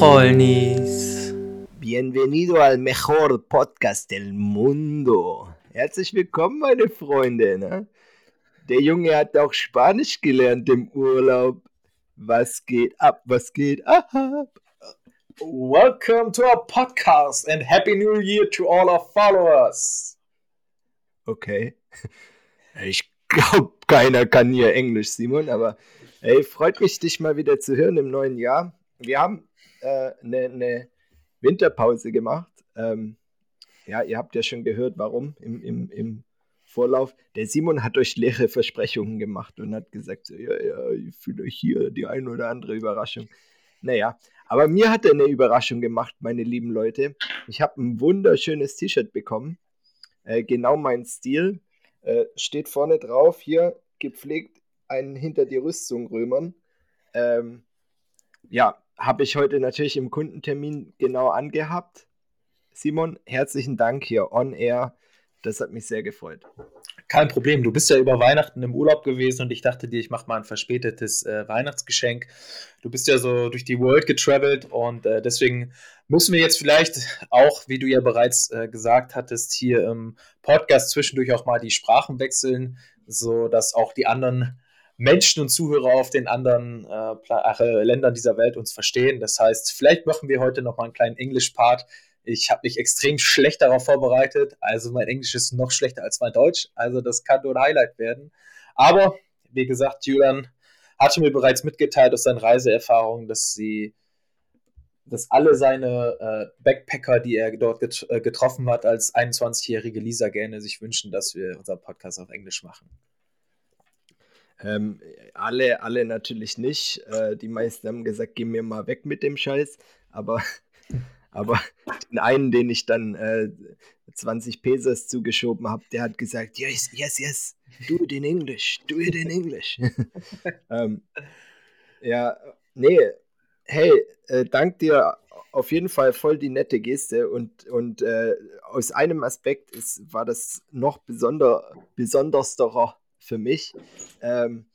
Trollnis. Bienvenido al mejor podcast del mundo. Herzlich willkommen, meine Freunde. Ne? Der Junge hat auch Spanisch gelernt im Urlaub. Was geht ab? Was geht ab? Welcome to our podcast and Happy New Year to all our followers. Okay. Ich glaube, keiner kann hier Englisch, Simon, aber hey, freut mich, dich mal wieder zu hören im neuen Jahr. Wir haben äh, ne, ne Winterpause gemacht. Ähm, ja, ihr habt ja schon gehört, warum im, im, im Vorlauf. Der Simon hat euch leere Versprechungen gemacht und hat gesagt, so, ja, ja, ich fühle euch hier die eine oder andere Überraschung. Naja, aber mir hat er eine Überraschung gemacht, meine lieben Leute. Ich habe ein wunderschönes T-Shirt bekommen. Äh, genau mein Stil. Äh, steht vorne drauf, hier gepflegt, einen hinter die Rüstung römern. Ähm, ja, habe ich heute natürlich im Kundentermin genau angehabt. Simon, herzlichen Dank hier on air. Das hat mich sehr gefreut. Kein Problem. Du bist ja über Weihnachten im Urlaub gewesen und ich dachte dir, ich mache mal ein verspätetes äh, Weihnachtsgeschenk. Du bist ja so durch die World getravelt und äh, deswegen müssen wir jetzt vielleicht auch, wie du ja bereits äh, gesagt hattest, hier im Podcast zwischendurch auch mal die Sprachen wechseln, sodass auch die anderen Menschen und Zuhörer auf den anderen äh, äh, Ländern dieser Welt uns verstehen. Das heißt, vielleicht machen wir heute noch mal einen kleinen English-Part. Ich habe mich extrem schlecht darauf vorbereitet. Also mein Englisch ist noch schlechter als mein Deutsch. Also das kann nur ein Highlight werden. Aber wie gesagt, Julian hatte mir bereits mitgeteilt aus seinen Reiseerfahrungen, dass sie, dass alle seine äh, Backpacker, die er dort get äh, getroffen hat, als 21-jährige Lisa gerne sich wünschen, dass wir unseren Podcast auf Englisch machen. Ähm, alle, alle natürlich nicht. Äh, die meisten haben gesagt, geh mir mal weg mit dem Scheiß. Aber, aber den einen, den ich dann äh, 20 Pesos zugeschoben habe, der hat gesagt, yes, yes, yes, do it in English, do it in English. ähm, ja, nee, hey, äh, dank dir auf jeden Fall voll die nette Geste und, und äh, aus einem Aspekt ist, war das noch besonder, besondersterer für mich. Ähm,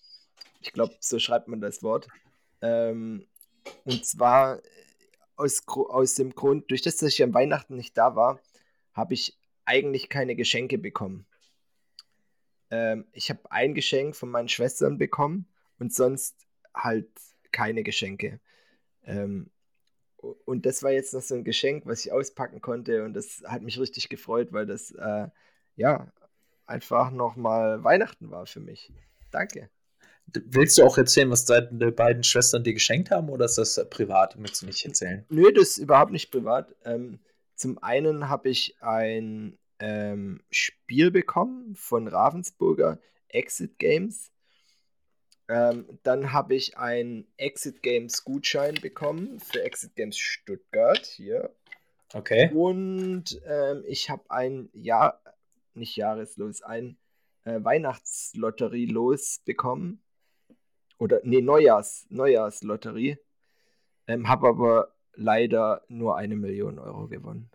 ich glaube, so schreibt man das Wort. Ähm, und zwar aus, aus dem Grund, durch das, dass ich an Weihnachten nicht da war, habe ich eigentlich keine Geschenke bekommen. Ähm, ich habe ein Geschenk von meinen Schwestern bekommen und sonst halt keine Geschenke. Ähm, und das war jetzt noch so ein Geschenk, was ich auspacken konnte und das hat mich richtig gefreut, weil das äh, ja einfach nochmal Weihnachten war für mich. Danke. Willst du auch erzählen, was deine beiden Schwestern dir geschenkt haben oder ist das privat? Möchtest du nicht erzählen? Nö, das ist überhaupt nicht privat. Ähm, zum einen habe ich ein ähm, Spiel bekommen von Ravensburger Exit Games. Ähm, dann habe ich einen Exit Games Gutschein bekommen für Exit Games Stuttgart hier. Okay. Und ähm, ich habe ein Jahr, nicht Jahreslos, ein äh, Weihnachtslotterie-Los bekommen. Oder, nee, Neujahrs, Neujahrslotterie. Ähm, habe aber leider nur eine Million Euro gewonnen.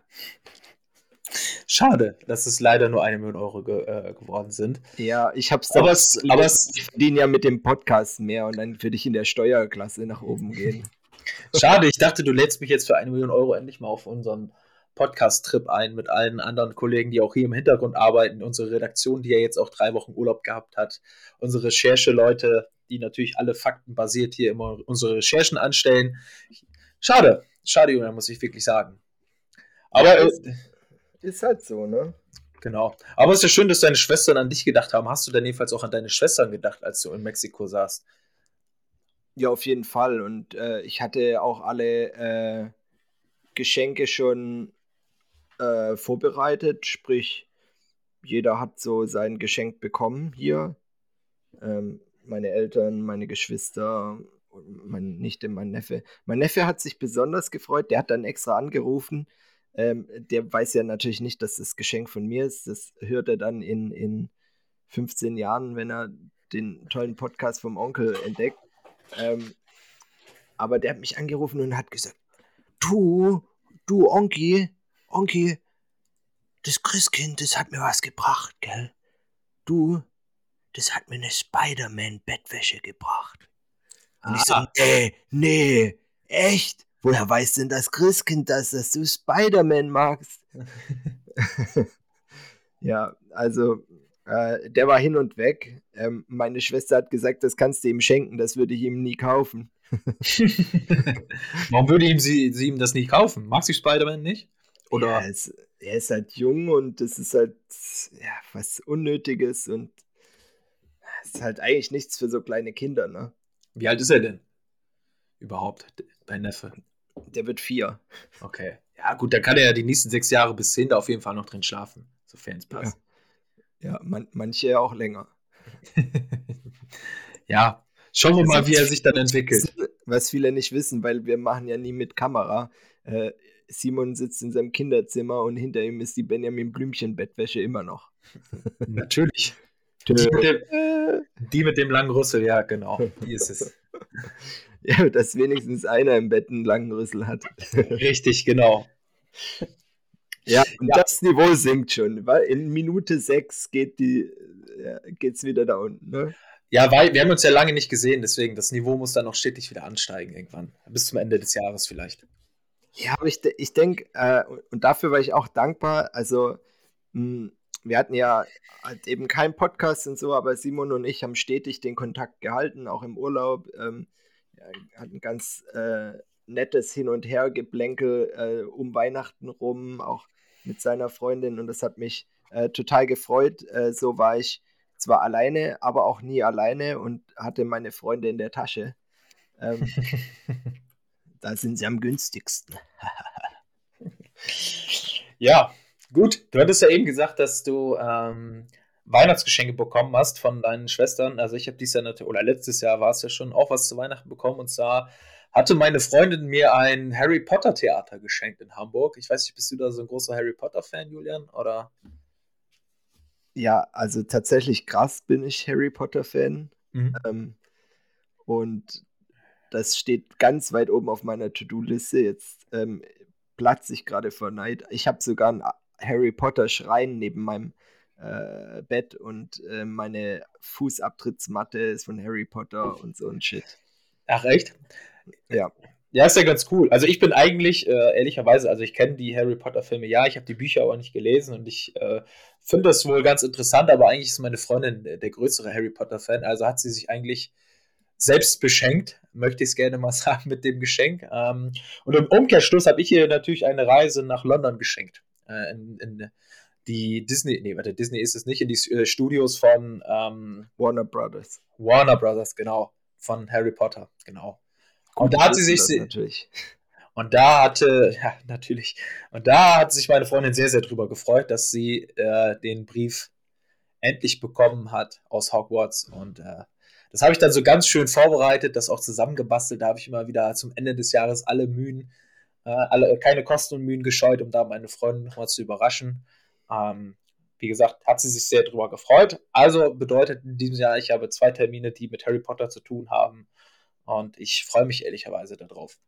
Schade, dass es leider nur eine Million Euro ge äh, geworden sind. Ja, ich hab's aber es, aber es verdienen ja mit dem Podcast mehr und dann würde ich in der Steuerklasse nach oben gehen. Schade, ich dachte, du lädst mich jetzt für eine Million Euro endlich mal auf unseren Podcast-Trip ein mit allen anderen Kollegen, die auch hier im Hintergrund arbeiten. Unsere Redaktion, die ja jetzt auch drei Wochen Urlaub gehabt hat. Unsere Recherche-Leute, die natürlich alle faktenbasiert hier immer unsere Recherchen anstellen. Schade, schade, Julian, muss ich wirklich sagen. Aber ja, ist, ist, halt so, ne? Genau. Aber es ist ja schön, dass deine Schwestern an dich gedacht haben. Hast du dann jedenfalls auch an deine Schwestern gedacht, als du in Mexiko saßt? Ja, auf jeden Fall. Und äh, ich hatte auch alle äh, Geschenke schon äh, vorbereitet, sprich, jeder hat so sein Geschenk bekommen hier. Ähm, meine Eltern, meine Geschwister, meine Nichte, mein Neffe. Mein Neffe hat sich besonders gefreut, der hat dann extra angerufen. Ähm, der weiß ja natürlich nicht, dass das Geschenk von mir ist. Das hört er dann in, in 15 Jahren, wenn er den tollen Podcast vom Onkel entdeckt. Ähm, aber der hat mich angerufen und hat gesagt, du, du Onki, Onki, das Christkind, das hat mir was gebracht, gell? Du, das hat mir eine Spider-Man-Bettwäsche gebracht. Und ah. ich so, nee, nee, echt? woher weiß denn das Christkind das, dass du Spider-Man magst? ja, also äh, der war hin und weg. Ähm, meine Schwester hat gesagt, das kannst du ihm schenken, das würde ich ihm nie kaufen. Warum würde ihm sie, sie ihm das nicht kaufen? Mag sie Spider-Man nicht? Oder? Ja, es, er ist halt jung und das ist halt ja, was Unnötiges und es ist halt eigentlich nichts für so kleine Kinder, ne? Wie alt ist er denn? Überhaupt, dein Neffe? Der wird vier. Okay. Ja, gut, dann kann er ja die nächsten sechs Jahre bis zehn da auf jeden Fall noch drin schlafen, sofern es passt. Ja, ja man, manche auch länger. ja, schauen wir mal, wie er sich dann entwickelt. Was viele nicht wissen, weil wir machen ja nie mit Kamera. Äh, Simon sitzt in seinem Kinderzimmer und hinter ihm ist die Benjamin Blümchen-Bettwäsche immer noch. Natürlich. Die mit, dem, die mit, dem, langen Rüssel, ja, genau. Die ist es. Ja, dass wenigstens einer im Bett einen langen Rüssel hat. Richtig, genau. Ja, und ja. das Niveau sinkt schon, weil in Minute 6 geht die, ja, geht's wieder da unten, ne? Ja, weil wir haben uns ja lange nicht gesehen, deswegen das Niveau muss dann noch stetig wieder ansteigen irgendwann. Bis zum Ende des Jahres vielleicht. Ja, aber ich, ich denke, äh, und dafür war ich auch dankbar. Also, mh, hm, wir hatten ja halt eben keinen Podcast und so, aber Simon und ich haben stetig den Kontakt gehalten, auch im Urlaub. Ähm, ja, hatten ganz äh, nettes Hin- und Hergeblänkel äh, um Weihnachten rum, auch mit seiner Freundin und das hat mich äh, total gefreut. Äh, so war ich zwar alleine, aber auch nie alleine und hatte meine Freunde in der Tasche. Ähm, da sind sie am günstigsten. ja, gut. Du hattest ja eben gesagt, dass du ähm, Weihnachtsgeschenke bekommen hast von deinen Schwestern. Also ich habe dieses Jahr natürlich, oder letztes Jahr war es ja schon auch was zu Weihnachten bekommen und zwar hatte meine Freundin mir ein Harry Potter Theater geschenkt in Hamburg. Ich weiß nicht, bist du da so ein großer Harry Potter Fan, Julian? Oder? Ja, also tatsächlich krass bin ich Harry Potter-Fan. Mhm. Ähm, und das steht ganz weit oben auf meiner To-Do-Liste. Jetzt ähm, platze ich gerade vor Neid. Ich habe sogar einen Harry Potter-Schrein neben meinem äh, Bett und äh, meine Fußabtrittsmatte ist von Harry Potter und so ein Shit. Ach, echt? Ja. Ja, ist ja ganz cool. Also ich bin eigentlich, äh, ehrlicherweise, also ich kenne die Harry Potter-Filme, ja, ich habe die Bücher aber nicht gelesen und ich äh, finde das wohl ganz interessant, aber eigentlich ist meine Freundin der, der größere Harry Potter-Fan, also hat sie sich eigentlich selbst beschenkt, möchte ich es gerne mal sagen, mit dem Geschenk. Ähm, und im Umkehrschluss habe ich ihr natürlich eine Reise nach London geschenkt. Äh, in, in, die Disney, nee, warte, Disney ist es nicht, in die äh, Studios von ähm, Warner Brothers. Warner Brothers, genau. Von Harry Potter, genau. Und da hat sie sich. Natürlich. Und da hatte, ja, natürlich. Und da hat sich meine Freundin sehr, sehr drüber gefreut, dass sie äh, den Brief endlich bekommen hat aus Hogwarts. Und äh, das habe ich dann so ganz schön vorbereitet, das auch zusammengebastelt. Da habe ich immer wieder zum Ende des Jahres alle Mühen, äh, alle, keine Kosten und Mühen gescheut, um da meine Freundin nochmal zu überraschen. Ähm, wie gesagt, hat sie sich sehr drüber gefreut. Also bedeutet in diesem Jahr, ich habe zwei Termine, die mit Harry Potter zu tun haben. Und ich freue mich ehrlicherweise darauf.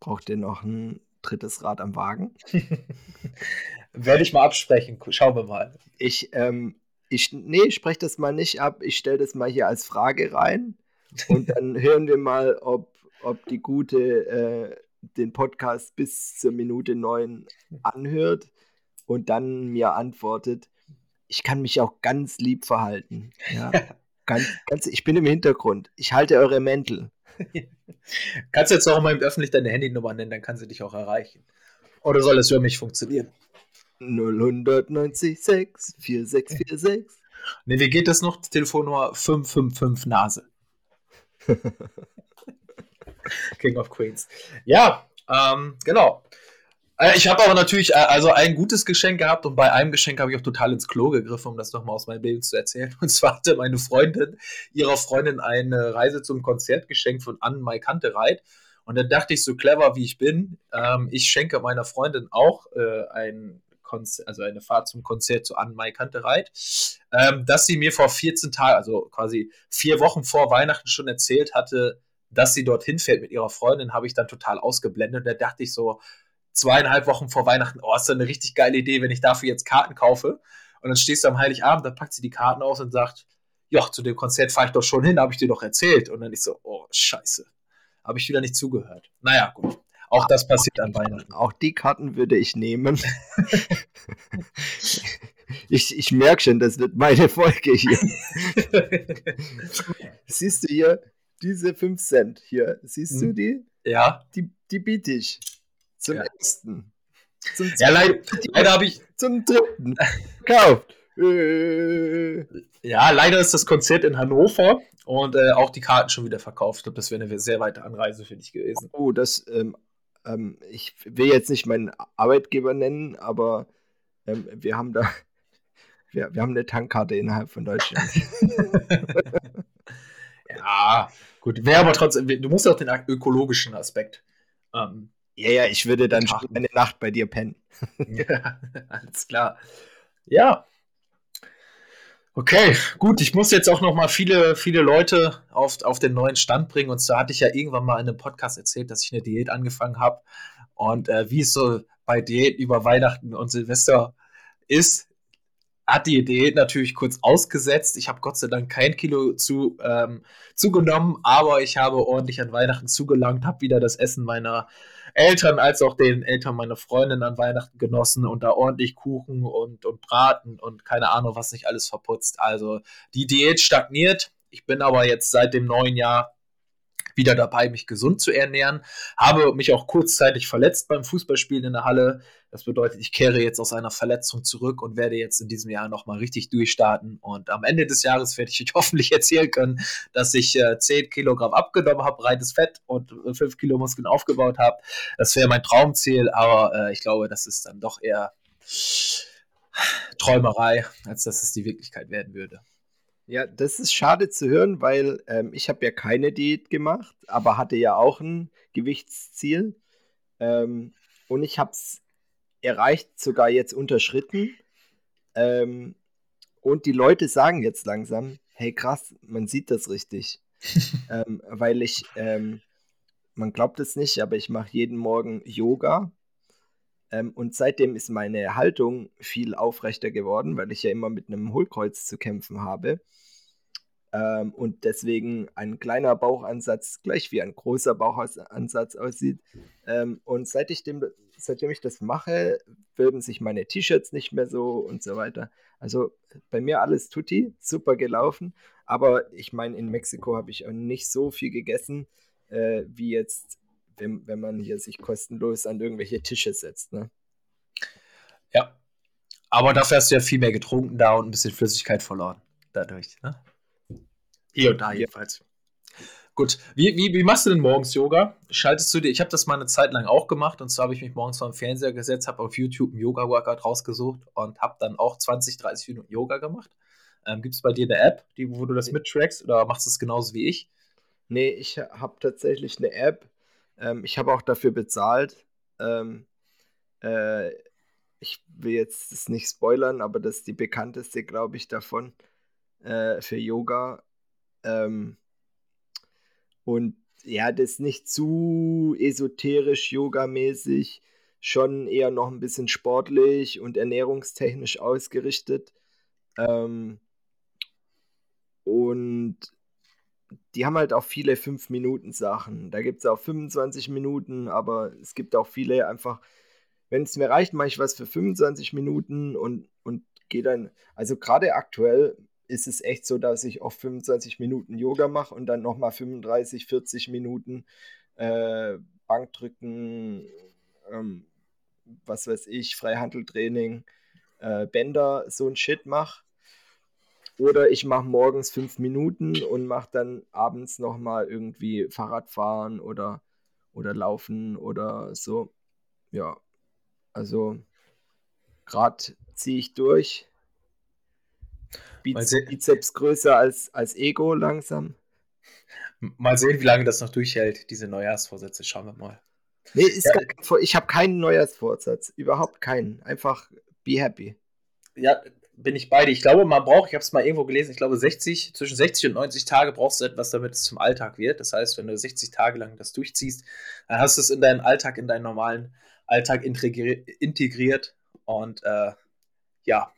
Braucht ihr noch ein drittes Rad am Wagen? Werde ich mal absprechen. Schauen wir mal. Ich, ähm, ich, nee, spreche das mal nicht ab. Ich stelle das mal hier als Frage rein. Und dann hören wir mal, ob, ob die Gute äh, den Podcast bis zur Minute 9 anhört und dann mir antwortet. Ich kann mich auch ganz lieb verhalten. Ja. ganz, ganz, ich bin im Hintergrund. Ich halte eure Mäntel. Kannst du jetzt auch mal öffentlich deine Handynummer nennen, dann kann sie dich auch erreichen. Oder soll es für mich funktionieren? 0196 4646. Ne, wie geht das noch? Telefonnummer 555 Nase. King of Queens. Ja, ähm, genau. Äh, ich habe aber natürlich äh, also ein gutes Geschenk gehabt und bei einem Geschenk habe ich auch total ins Klo gegriffen, um das nochmal aus meinem Leben zu erzählen. Und zwar hatte meine Freundin ihrer Freundin eine Reise zum Konzert geschenkt von Anne Mai Kantereit. Und dann dachte ich, so clever wie ich bin, ähm, ich schenke meiner Freundin auch äh, ein Konzert, also eine Fahrt zum Konzert zu Anne Mai Kantereit, ähm, dass sie mir vor 14 Tagen, also quasi vier Wochen vor Weihnachten schon erzählt hatte, dass sie dorthin fährt mit ihrer Freundin, habe ich dann total ausgeblendet. Und da dachte ich so, zweieinhalb Wochen vor Weihnachten, oh, ist das eine richtig geile Idee, wenn ich dafür jetzt Karten kaufe. Und dann stehst du am Heiligabend, dann packt sie die Karten aus und sagt, ja, zu dem Konzert fahre ich doch schon hin, habe ich dir doch erzählt. Und dann ich so, oh, scheiße. Habe ich wieder nicht zugehört. Naja, gut. Auch das passiert an Weihnachten. Auch die Karten würde ich nehmen. ich, ich merke schon, das wird meine Folge hier. Siehst du hier diese 5 Cent hier? Siehst du hm. die? Ja. Die, die biete ich. Zum ja. ersten. Zum ja, leider, leider habe ich. Zum dritten. Kauft. Ja, leider ist das Konzert in Hannover und äh, auch die Karten schon wieder verkauft. Ich glaube, das wäre eine sehr weite Anreise für dich gewesen. Oh, das, ähm, ähm, ich will jetzt nicht meinen Arbeitgeber nennen, aber ähm, wir haben da, wir, wir haben eine Tankkarte innerhalb von Deutschland. ja, gut, wäre aber trotzdem, du musst auch den ökologischen Aspekt. Ähm, ja, ja, ich würde dann eine Nacht bei dir pennen. ja, alles klar. Ja, Okay, gut, ich muss jetzt auch noch mal viele, viele Leute auf, auf den neuen Stand bringen. Und zwar hatte ich ja irgendwann mal in einem Podcast erzählt, dass ich eine Diät angefangen habe. Und äh, wie es so bei Diät über Weihnachten und Silvester ist, hat die Diät natürlich kurz ausgesetzt. Ich habe Gott sei Dank kein Kilo zu, ähm, zugenommen, aber ich habe ordentlich an Weihnachten zugelangt, habe wieder das Essen meiner Eltern als auch den Eltern meiner Freundin an Weihnachten genossen und da ordentlich Kuchen und, und Braten und keine Ahnung, was nicht alles verputzt. Also die Diät stagniert. Ich bin aber jetzt seit dem neuen Jahr wieder dabei, mich gesund zu ernähren. Habe mich auch kurzzeitig verletzt beim Fußballspielen in der Halle. Das bedeutet, ich kehre jetzt aus einer Verletzung zurück und werde jetzt in diesem Jahr nochmal richtig durchstarten. Und am Ende des Jahres werde ich euch hoffentlich erzählen können, dass ich äh, 10 Kilogramm abgenommen habe, reines Fett und äh, 5 Kilo Muskeln aufgebaut habe. Das wäre mein Traumziel, aber äh, ich glaube, das ist dann doch eher Träumerei, als dass es die Wirklichkeit werden würde. Ja, das ist schade zu hören, weil ähm, ich habe ja keine Diät gemacht, aber hatte ja auch ein Gewichtsziel. Ähm, und ich habe es erreicht, sogar jetzt unterschritten. Ähm, und die Leute sagen jetzt langsam, hey krass, man sieht das richtig. ähm, weil ich, ähm, man glaubt es nicht, aber ich mache jeden Morgen Yoga. Ähm, und seitdem ist meine Haltung viel aufrechter geworden, weil ich ja immer mit einem Hohlkreuz zu kämpfen habe. Ähm, und deswegen ein kleiner Bauchansatz gleich wie ein großer Bauchansatz aussieht. Ähm, und seit ich dem, seitdem ich das mache, wölben sich meine T-Shirts nicht mehr so und so weiter. Also bei mir alles tutti, super gelaufen. Aber ich meine, in Mexiko habe ich auch nicht so viel gegessen, äh, wie jetzt, wenn, wenn man hier sich kostenlos an irgendwelche Tische setzt. Ne? Ja. Aber dafür hast du ja viel mehr getrunken da und ein bisschen Flüssigkeit verloren. Dadurch, ne? Hier und da jedenfalls. Gut, wie, wie, wie machst du denn morgens Yoga? Schaltest du dir, ich habe das mal eine Zeit lang auch gemacht und zwar habe ich mich morgens vor den Fernseher gesetzt, habe auf YouTube einen Yoga-Workout rausgesucht und habe dann auch 20, 30 Minuten Yoga gemacht. Ähm, Gibt es bei dir eine App, die, wo du das mittrackst oder machst du es genauso wie ich? Nee, ich habe tatsächlich eine App. Ähm, ich habe auch dafür bezahlt. Ähm, äh, ich will jetzt das nicht spoilern, aber das ist die bekannteste, glaube ich, davon äh, für Yoga. Ähm, und ja, das ist nicht zu esoterisch yogamäßig, schon eher noch ein bisschen sportlich und ernährungstechnisch ausgerichtet. Ähm, und die haben halt auch viele 5-Minuten-Sachen. Da gibt es auch 25 Minuten, aber es gibt auch viele einfach, wenn es mir reicht, mache ich was für 25 Minuten und, und gehe dann, also gerade aktuell ist es echt so, dass ich oft 25 Minuten Yoga mache und dann nochmal 35, 40 Minuten äh, Bankdrücken, ähm, was weiß ich, Freihandeltraining, äh, Bänder, so ein Shit mache. Oder ich mache morgens fünf Minuten und mache dann abends nochmal irgendwie Fahrradfahren oder, oder Laufen oder so. Ja, also gerade ziehe ich durch. Bizeps, Bizeps größer als, als Ego langsam. Mal sehen, wie lange das noch durchhält, diese Neujahrsvorsätze. Schauen wir mal. Nee, ja. kein, ich habe keinen Neujahrsvorsatz. Überhaupt keinen. Einfach be happy. Ja, bin ich beide. Ich glaube, man braucht, ich habe es mal irgendwo gelesen, ich glaube, 60, zwischen 60 und 90 Tage brauchst du etwas, damit es zum Alltag wird. Das heißt, wenn du 60 Tage lang das durchziehst, dann hast du es in deinen Alltag, in deinen normalen Alltag integriert. Und äh, ja,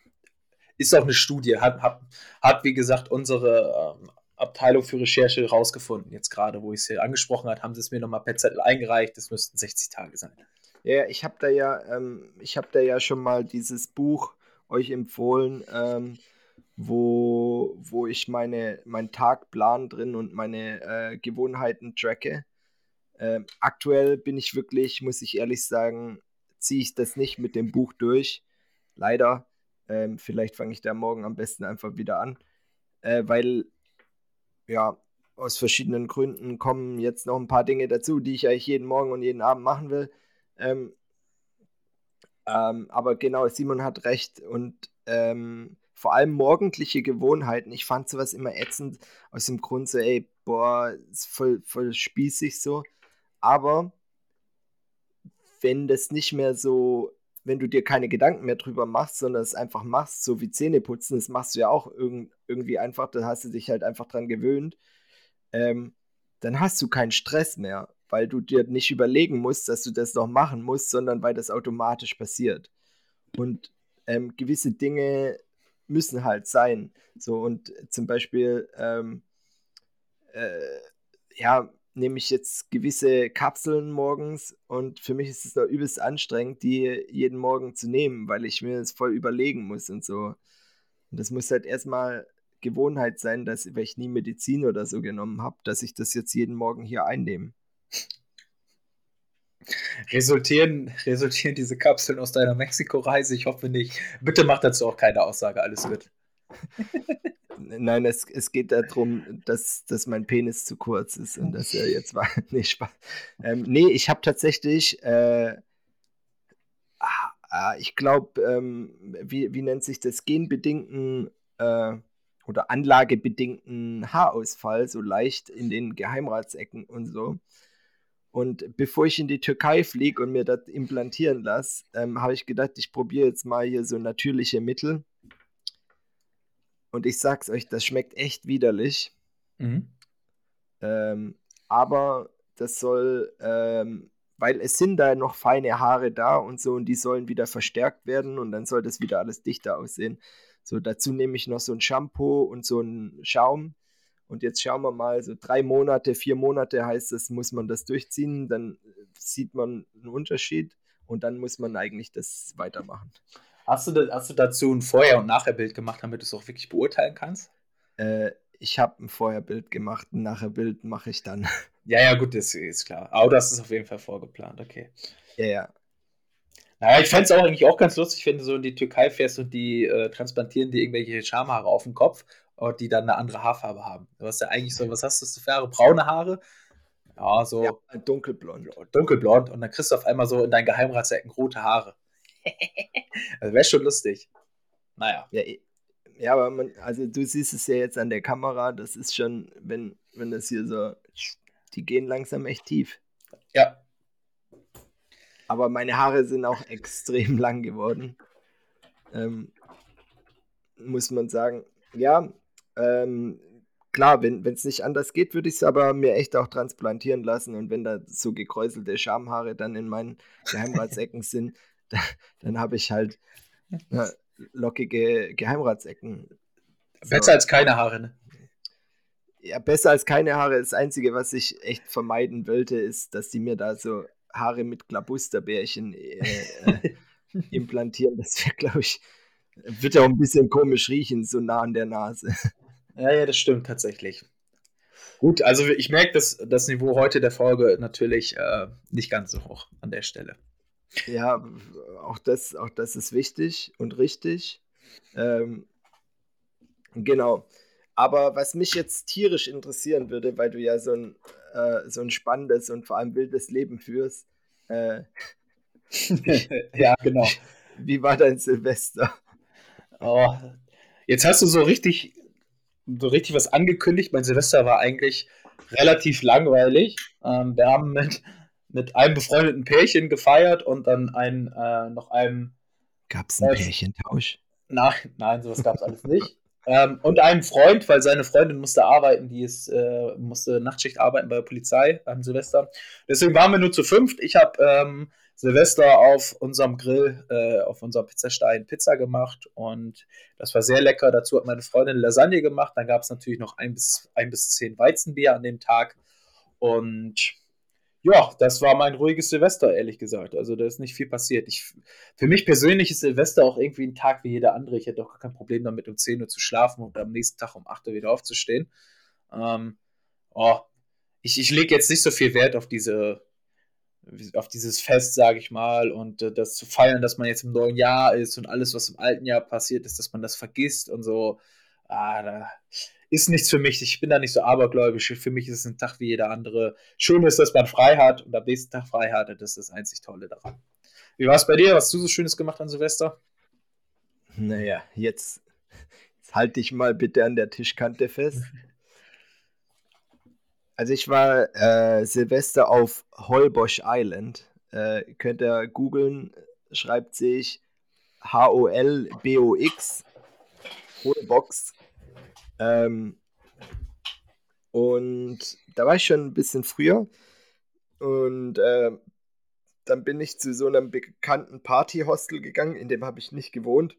ist auch eine Studie, hat, hat, hat wie gesagt unsere ähm, Abteilung für Recherche rausgefunden. Jetzt gerade, wo ich es hier angesprochen habe, haben sie es mir nochmal per Zettel eingereicht. Das müssten 60 Tage sein. Ja, ich habe da ja, ähm, ich habe da ja schon mal dieses Buch euch empfohlen, ähm, wo, wo ich meine, meinen Tagplan drin und meine äh, Gewohnheiten tracke. Ähm, aktuell bin ich wirklich, muss ich ehrlich sagen, ziehe ich das nicht mit dem Buch durch. Leider. Ähm, vielleicht fange ich da morgen am besten einfach wieder an. Äh, weil, ja, aus verschiedenen Gründen kommen jetzt noch ein paar Dinge dazu, die ich eigentlich jeden Morgen und jeden Abend machen will. Ähm, ähm, aber genau, Simon hat recht. Und ähm, vor allem morgendliche Gewohnheiten. Ich fand sowas immer ätzend aus dem Grund so, ey, boah, ist voll, voll spießig so. Aber wenn das nicht mehr so, wenn du dir keine Gedanken mehr drüber machst, sondern es einfach machst, so wie Zähneputzen, das machst du ja auch irg irgendwie einfach, da hast du dich halt einfach dran gewöhnt, ähm, dann hast du keinen Stress mehr, weil du dir nicht überlegen musst, dass du das noch machen musst, sondern weil das automatisch passiert. Und ähm, gewisse Dinge müssen halt sein. So und zum Beispiel, ähm, äh, ja, nehme ich jetzt gewisse Kapseln morgens und für mich ist es noch übelst anstrengend, die jeden Morgen zu nehmen, weil ich mir das voll überlegen muss und so. Und das muss halt erstmal Gewohnheit sein, dass, weil ich nie Medizin oder so genommen habe, dass ich das jetzt jeden Morgen hier einnehme. Resultieren, resultieren diese Kapseln aus deiner Mexiko-Reise? Ich hoffe nicht. Bitte mach dazu auch keine Aussage, alles gut. Nein, es, es geht darum, dass, dass mein Penis zu kurz ist und dass er jetzt war. nee, Spaß. Ähm, nee, ich habe tatsächlich, äh, ah, ah, ich glaube, ähm, wie, wie nennt sich das, genbedingten äh, oder anlagebedingten Haarausfall, so leicht in den Geheimratsecken und so. Und bevor ich in die Türkei fliege und mir das implantieren lasse, ähm, habe ich gedacht, ich probiere jetzt mal hier so natürliche Mittel. Und ich sag's euch, das schmeckt echt widerlich. Mhm. Ähm, aber das soll, ähm, weil es sind da noch feine Haare da und so und die sollen wieder verstärkt werden und dann soll das wieder alles dichter aussehen. So, dazu nehme ich noch so ein Shampoo und so einen Schaum und jetzt schauen wir mal, so drei Monate, vier Monate heißt es, muss man das durchziehen, dann sieht man einen Unterschied und dann muss man eigentlich das weitermachen. Hast du, hast du dazu ein Vorher- und Nachherbild gemacht, damit du es auch wirklich beurteilen kannst? Äh, ich habe ein Vorherbild gemacht, ein Nachherbild mache ich dann. Ja, ja, gut, das ist klar. Aber das ist auf jeden Fall vorgeplant, okay. Ja, ja. Naja, ich fände es auch eigentlich auch ganz lustig, wenn du so in die Türkei fährst und die äh, transplantieren dir irgendwelche Schamhaare auf den Kopf und die dann eine andere Haarfarbe haben. Du hast ja eigentlich so, was hast du für Haare? Braune Haare? Ja, so. Ja, dunkelblond. Dunkelblond. Und dann kriegst du auf einmal so in deinen Geheimratsecken rote Haare. also wäre schon lustig. Naja. Ja, ja aber man, also du siehst es ja jetzt an der Kamera, das ist schon, wenn, wenn das hier so, die gehen langsam echt tief. Ja. Aber meine Haare sind auch extrem lang geworden. Ähm, muss man sagen. Ja, ähm, klar, wenn es nicht anders geht, würde ich es aber mir echt auch transplantieren lassen. Und wenn da so gekräuselte Schamhaare dann in meinen Geheimratsecken sind, da, dann habe ich halt na, lockige Geheimratsecken. Besser so. als keine Haare, ne? Ja, besser als keine Haare. Das Einzige, was ich echt vermeiden wollte, ist, dass die mir da so Haare mit Klabusterbärchen äh, äh, implantieren. Das wäre, glaube ich, wird ja auch ein bisschen komisch riechen, so nah an der Nase. Ja, ja, das stimmt tatsächlich. Gut, also ich merke, dass das Niveau heute der Folge natürlich äh, nicht ganz so hoch an der Stelle. Ja, auch das, auch das ist wichtig und richtig. Ähm, genau. Aber was mich jetzt tierisch interessieren würde, weil du ja so ein, äh, so ein spannendes und vor allem wildes Leben führst. Äh, ja, genau. Wie war dein Silvester? Oh, jetzt hast du so richtig, so richtig was angekündigt. Mein Silvester war eigentlich relativ langweilig. Ähm, wir haben mit, mit einem befreundeten Pärchen gefeiert und dann ein, äh, noch einem. Gab es einen äh, Pärchentausch? Nein, nein, sowas gab es alles nicht. Ähm, und einem Freund, weil seine Freundin musste arbeiten, die ist, äh, musste Nachtschicht arbeiten bei der Polizei am Silvester. Deswegen waren wir nur zu fünft. Ich habe ähm, Silvester auf unserem Grill, äh, auf unserem Pizzastein Pizza gemacht und das war sehr lecker. Dazu hat meine Freundin Lasagne gemacht. Dann gab es natürlich noch ein bis, ein bis zehn Weizenbier an dem Tag und ja, das war mein ruhiges Silvester, ehrlich gesagt. Also da ist nicht viel passiert. Ich, für mich persönlich ist Silvester auch irgendwie ein Tag wie jeder andere. Ich hätte auch kein Problem damit, um 10 Uhr zu schlafen und am nächsten Tag um 8 Uhr wieder aufzustehen. Ähm, oh, ich, ich lege jetzt nicht so viel Wert auf diese auf dieses Fest, sage ich mal, und äh, das zu feiern, dass man jetzt im neuen Jahr ist und alles, was im alten Jahr passiert ist, dass man das vergisst und so. Ah, da ist nichts für mich. Ich bin da nicht so abergläubisch. Für mich ist es ein Tag wie jeder andere. Schön ist, dass man frei hat und am nächsten Tag frei hat. Das ist das einzig Tolle daran. Wie war es bei dir? Was hast du so Schönes gemacht an Silvester? Naja, jetzt, jetzt halte dich mal bitte an der Tischkante fest. Also ich war äh, Silvester auf Holbox Island. Äh, könnt ihr googeln, schreibt sich H-O-L-B-O-X. Holbox. Ähm, und da war ich schon ein bisschen früher. Und äh, dann bin ich zu so einem bekannten Partyhostel gegangen, in dem habe ich nicht gewohnt.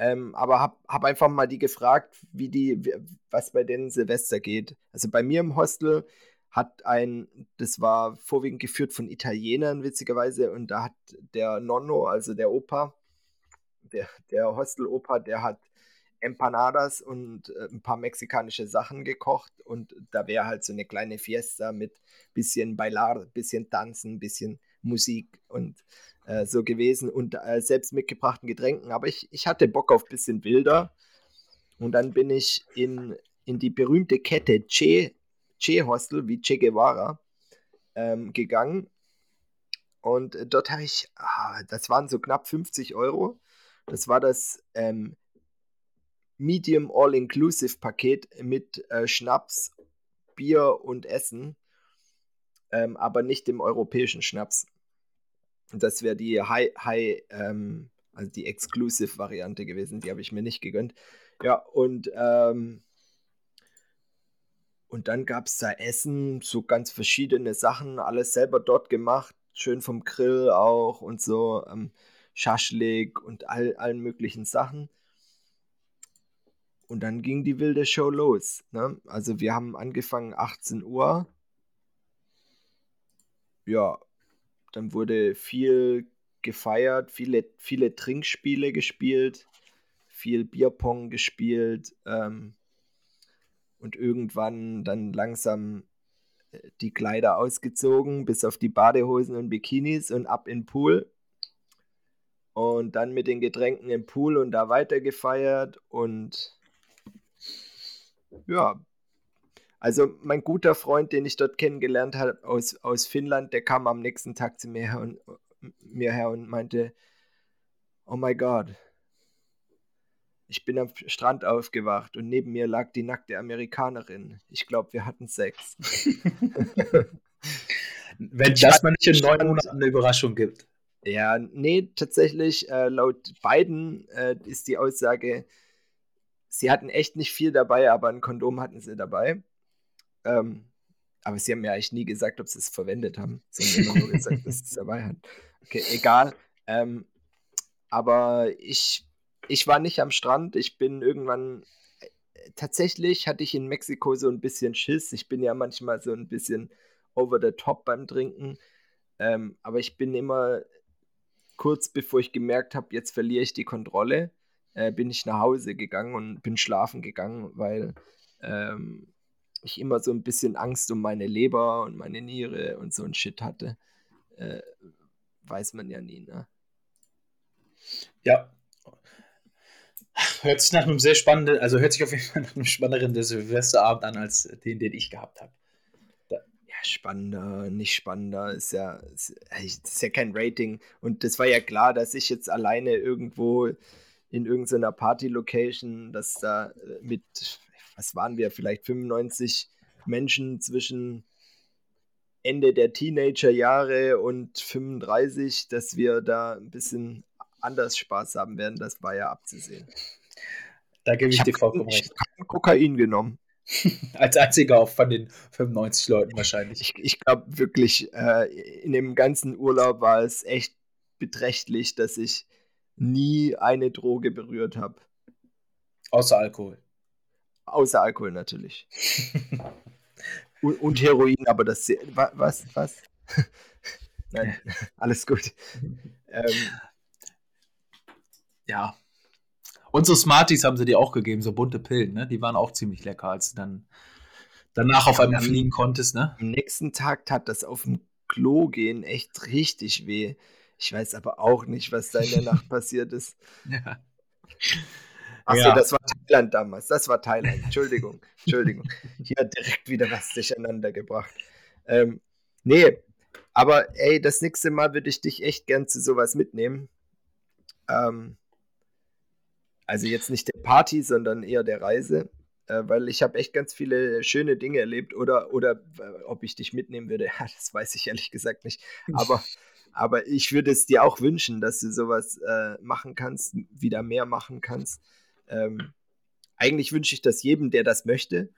Ähm, aber hab, hab einfach mal die gefragt, wie die, was bei denen Silvester geht. Also bei mir im Hostel hat ein, das war vorwiegend geführt von Italienern, witzigerweise, und da hat der Nonno, also der Opa, der, der Hostel-Opa, der hat Empanadas und äh, ein paar mexikanische Sachen gekocht und da wäre halt so eine kleine Fiesta mit bisschen Bailar, bisschen Tanzen, bisschen Musik und äh, so gewesen und äh, selbst mitgebrachten Getränken. Aber ich, ich hatte Bock auf ein bisschen wilder. Und dann bin ich in, in die berühmte Kette Che, che Hostel, wie Che Guevara, ähm, gegangen. Und dort habe ich, ah, das waren so knapp 50 Euro. Das war das ähm, Medium All-Inclusive Paket mit äh, Schnaps, Bier und Essen, ähm, aber nicht dem europäischen Schnaps. Das wäre die High, High ähm, also die Exclusive-Variante gewesen. Die habe ich mir nicht gegönnt. Ja, und, ähm, und dann gab es da Essen, so ganz verschiedene Sachen, alles selber dort gemacht, schön vom Grill auch und so, ähm, Schaschlik und all, allen möglichen Sachen. Und dann ging die wilde Show los. Ne? Also wir haben angefangen 18 Uhr. Ja, dann wurde viel gefeiert, viele, viele Trinkspiele gespielt, viel Bierpong gespielt ähm, und irgendwann dann langsam äh, die Kleider ausgezogen, bis auf die Badehosen und Bikinis und ab in den Pool. Und dann mit den Getränken im Pool und da weiter gefeiert und ja, also mein guter Freund, den ich dort kennengelernt habe aus, aus Finnland, der kam am nächsten Tag zu mir her und, mir her und meinte, oh my God, ich bin am Strand aufgewacht und neben mir lag die nackte Amerikanerin. Ich glaube, wir hatten Sex. Wenn das mal nicht in neun Monaten eine Überraschung gibt. Ja, nee, tatsächlich, äh, laut beiden äh, ist die Aussage, sie hatten echt nicht viel dabei, aber ein Kondom hatten sie dabei. Ähm, aber sie haben mir eigentlich nie gesagt, ob sie es verwendet haben. Haben nur gesagt, dass sie es dabei hatten. Okay, egal. Ähm, aber ich, ich war nicht am Strand. Ich bin irgendwann. Äh, tatsächlich hatte ich in Mexiko so ein bisschen Schiss. Ich bin ja manchmal so ein bisschen over the top beim Trinken. Ähm, aber ich bin immer kurz bevor ich gemerkt habe, jetzt verliere ich die Kontrolle, äh, bin ich nach Hause gegangen und bin schlafen gegangen, weil ähm, ich immer so ein bisschen Angst um meine Leber und meine Niere und so ein Shit hatte. Äh, weiß man ja nie, ne? Ja. Hört sich nach einem sehr spannenden, also hört sich auf jeden Fall nach einem spannenderen Silvesterabend an als den, den ich gehabt habe. Ja, spannender, nicht spannender, ist ja, ist, ist ja kein Rating. Und das war ja klar, dass ich jetzt alleine irgendwo in irgendeiner Party-Location, dass da äh, mit was waren wir, vielleicht 95 Menschen zwischen Ende der Teenagerjahre und 35, dass wir da ein bisschen anders Spaß haben werden, das war ja abzusehen. Da gebe ich, ich dir vollkommen recht. Ich habe Kokain genommen. Als einziger von den 95 Leuten wahrscheinlich. Ich, ich glaube wirklich, äh, in dem ganzen Urlaub war es echt beträchtlich, dass ich nie eine Droge berührt habe. Außer Alkohol. Außer Alkohol natürlich. und, und, Heroin, aber das. Was? Was? Nein, alles gut. Ähm, ja. Und so Smarties haben sie dir auch gegeben, so bunte Pillen, ne? Die waren auch ziemlich lecker, als du dann danach auf einmal fliegen konntest, ne? Am nächsten Tag tat das auf dem Klo gehen echt richtig weh. Ich weiß aber auch nicht, was da in der Nacht passiert ist. Ja. Achso, ja. das war Thailand damals. Das war Thailand. Entschuldigung. Entschuldigung. Hier direkt wieder was durcheinander gebracht. Ähm, nee, aber ey, das nächste Mal würde ich dich echt gern zu sowas mitnehmen. Ähm, also jetzt nicht der Party, sondern eher der Reise. Äh, weil ich habe echt ganz viele schöne Dinge erlebt. Oder, oder äh, ob ich dich mitnehmen würde, ja, das weiß ich ehrlich gesagt nicht. Aber, aber ich würde es dir auch wünschen, dass du sowas äh, machen kannst, wieder mehr machen kannst. Ähm, eigentlich wünsche ich das jedem, der das möchte.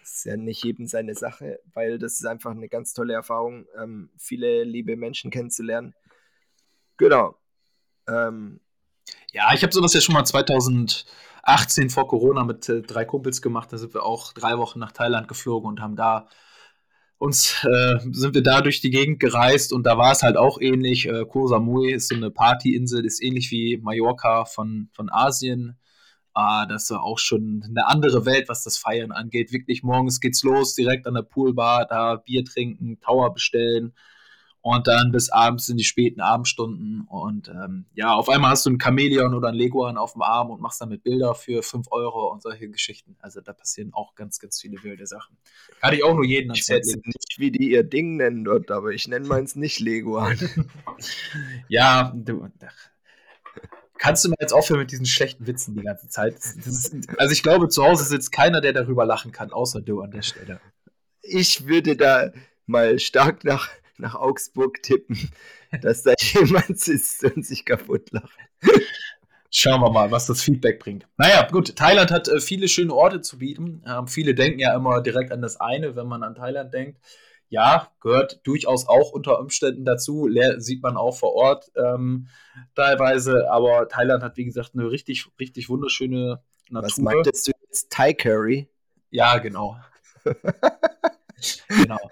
Das ist ja nicht jedem seine Sache, weil das ist einfach eine ganz tolle Erfahrung, ähm, viele liebe Menschen kennenzulernen. Genau. Ähm, ja, ich habe sowas ja schon mal 2018 vor Corona mit äh, drei Kumpels gemacht. Da sind wir auch drei Wochen nach Thailand geflogen und haben da uns äh, sind wir da durch die Gegend gereist und da war es halt auch ähnlich. Äh, Koh Samui ist so eine Partyinsel, ist ähnlich wie Mallorca von, von Asien. Ah, das war auch schon eine andere Welt, was das Feiern angeht. Wirklich morgens geht's los, direkt an der Poolbar, da Bier trinken, Tower bestellen und dann bis abends in die späten Abendstunden. Und ähm, ja, auf einmal hast du ein Chamäleon oder ein Leguan auf dem Arm und machst damit Bilder für 5 Euro und solche Geschichten. Also da passieren auch ganz, ganz viele wilde Sachen. Kann ich auch nur jeden ans Herz nicht, wie die ihr Ding nennen dort, aber ich nenne meins nicht Leguan. ja, du, Kannst du mir jetzt aufhören mit diesen schlechten Witzen die ganze Zeit? Ist, also ich glaube, zu Hause sitzt keiner, der darüber lachen kann, außer du an der Stelle. Ich würde da mal stark nach, nach Augsburg tippen, dass da jemand sitzt und sich kaputt lacht. Schauen wir mal, was das Feedback bringt. Naja, gut, Thailand hat äh, viele schöne Orte zu bieten. Ähm, viele denken ja immer direkt an das eine, wenn man an Thailand denkt ja, gehört durchaus auch unter Umständen dazu. Sieht man auch vor Ort ähm, teilweise. Aber Thailand hat, wie gesagt, eine richtig, richtig wunderschöne Natur. Was meintest du jetzt? Thai Curry? Ja, genau. genau.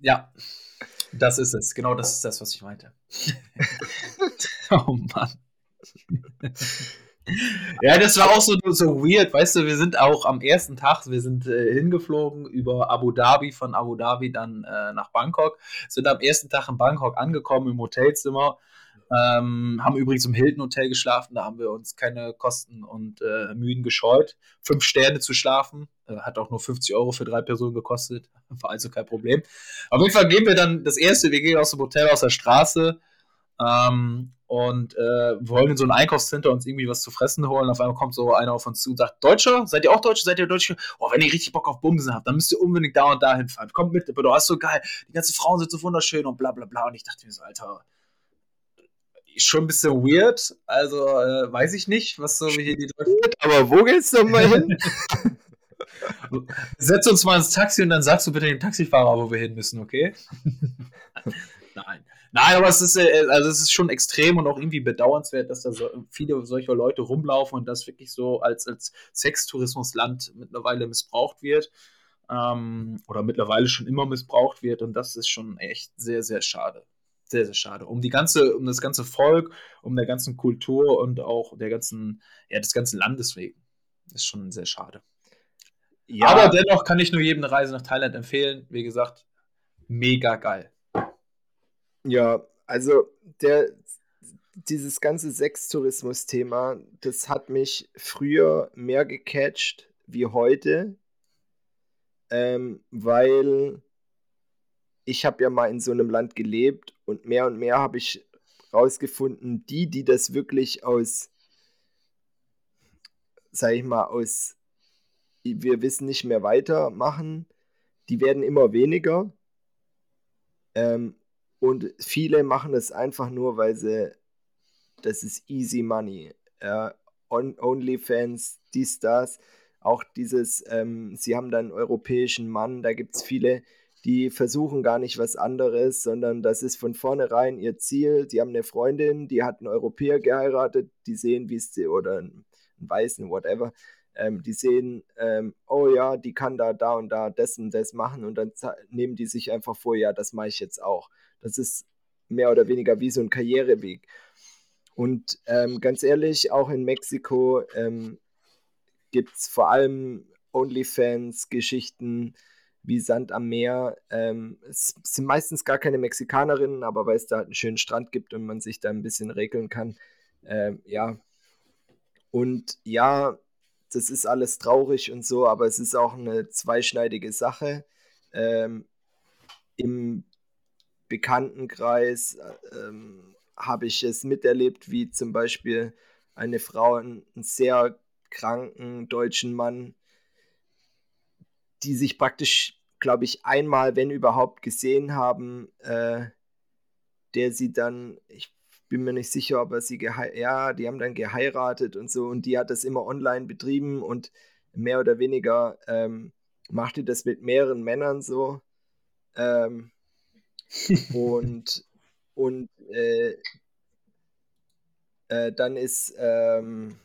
ja, das ist es. Genau das ist das, was ich meinte. oh Mann. Ja, das war auch so, so weird, weißt du, wir sind auch am ersten Tag, wir sind äh, hingeflogen über Abu Dhabi, von Abu Dhabi dann äh, nach Bangkok, sind am ersten Tag in Bangkok angekommen im Hotelzimmer, ähm, haben übrigens im Hilton Hotel geschlafen, da haben wir uns keine Kosten und äh, Mühen gescheut. Fünf Sterne zu schlafen, äh, hat auch nur 50 Euro für drei Personen gekostet, war also kein Problem. Auf jeden Fall gehen wir dann, das erste, wir gehen aus dem Hotel aus der Straße, ähm, und äh, wollen in so ein Einkaufscenter uns irgendwie was zu fressen holen. Auf einmal kommt so einer auf uns zu und sagt: Deutscher? Seid ihr auch Deutsche? Seid ihr Deutsche? Oh, wenn ihr richtig Bock auf Bumsen habt, dann müsst ihr unbedingt da und da hinfahren. Kommt mit, aber du hast so geil. Die ganzen Frauen sind so wunderschön und bla bla bla. Und ich dachte mir so, Alter, schon ein bisschen weird. Also äh, weiß ich nicht, was so hier die Deutschen. Aber wo geht's denn mal hin? Setz uns mal ins Taxi und dann sagst du bitte dem Taxifahrer, wo wir hin müssen, okay? Nein. Nein, aber es ist, äh, also es ist schon extrem und auch irgendwie bedauernswert, dass da so viele solcher Leute rumlaufen und das wirklich so als, als Sextourismusland mittlerweile missbraucht wird. Ähm, oder mittlerweile schon immer missbraucht wird. Und das ist schon echt sehr, sehr schade. Sehr, sehr schade. Um die ganze, um das ganze Volk, um der ganzen Kultur und auch der ganzen, ja, des ganzen Landes wegen. Ist schon sehr schade. Ja. Aber dennoch kann ich nur jedem eine Reise nach Thailand empfehlen. Wie gesagt, mega geil. Ja, also der, dieses ganze Sextourismus-Thema, das hat mich früher mehr gecatcht wie heute, ähm, weil ich habe ja mal in so einem Land gelebt und mehr und mehr habe ich rausgefunden, die, die das wirklich aus, sag ich mal, aus, wir wissen nicht mehr weitermachen, die werden immer weniger. Ähm, und viele machen es einfach nur, weil sie, das ist easy money. Ja, On OnlyFans, dies, das. Auch dieses, ähm, sie haben dann einen europäischen Mann, da gibt es viele, die versuchen gar nicht was anderes, sondern das ist von vornherein ihr Ziel. Die haben eine Freundin, die hat einen Europäer geheiratet, die sehen, wie es sie, oder einen, einen Weißen, whatever, ähm, die sehen, ähm, oh ja, die kann da, da und da das und das machen und dann nehmen die sich einfach vor, ja, das mache ich jetzt auch. Das ist mehr oder weniger wie so ein Karriereweg. Und ähm, ganz ehrlich, auch in Mexiko ähm, gibt es vor allem OnlyFans-Geschichten wie Sand am Meer. Ähm, es sind meistens gar keine Mexikanerinnen, aber weil es da halt einen schönen Strand gibt und man sich da ein bisschen regeln kann. Ähm, ja. Und ja, das ist alles traurig und so, aber es ist auch eine zweischneidige Sache. Ähm, Im Bekanntenkreis ähm, habe ich es miterlebt, wie zum Beispiel eine Frau einen, sehr kranken deutschen Mann, die sich praktisch, glaube ich, einmal, wenn überhaupt, gesehen haben, äh, der sie dann, ich bin mir nicht sicher, ob er sie geheiratet, ja, die haben dann geheiratet und so und die hat das immer online betrieben und mehr oder weniger ähm, machte das mit mehreren Männern so. Ähm, und und äh, äh, dann ist ähm,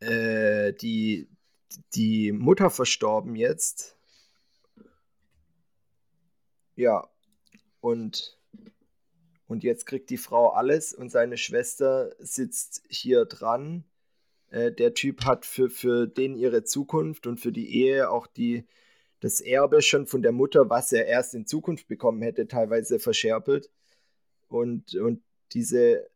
äh, die, die Mutter verstorben jetzt. Ja, und, und jetzt kriegt die Frau alles und seine Schwester sitzt hier dran. Äh, der Typ hat für, für den ihre Zukunft und für die Ehe auch die, das Erbe schon von der Mutter, was er erst in Zukunft bekommen hätte, teilweise verscherpelt. Und, und diese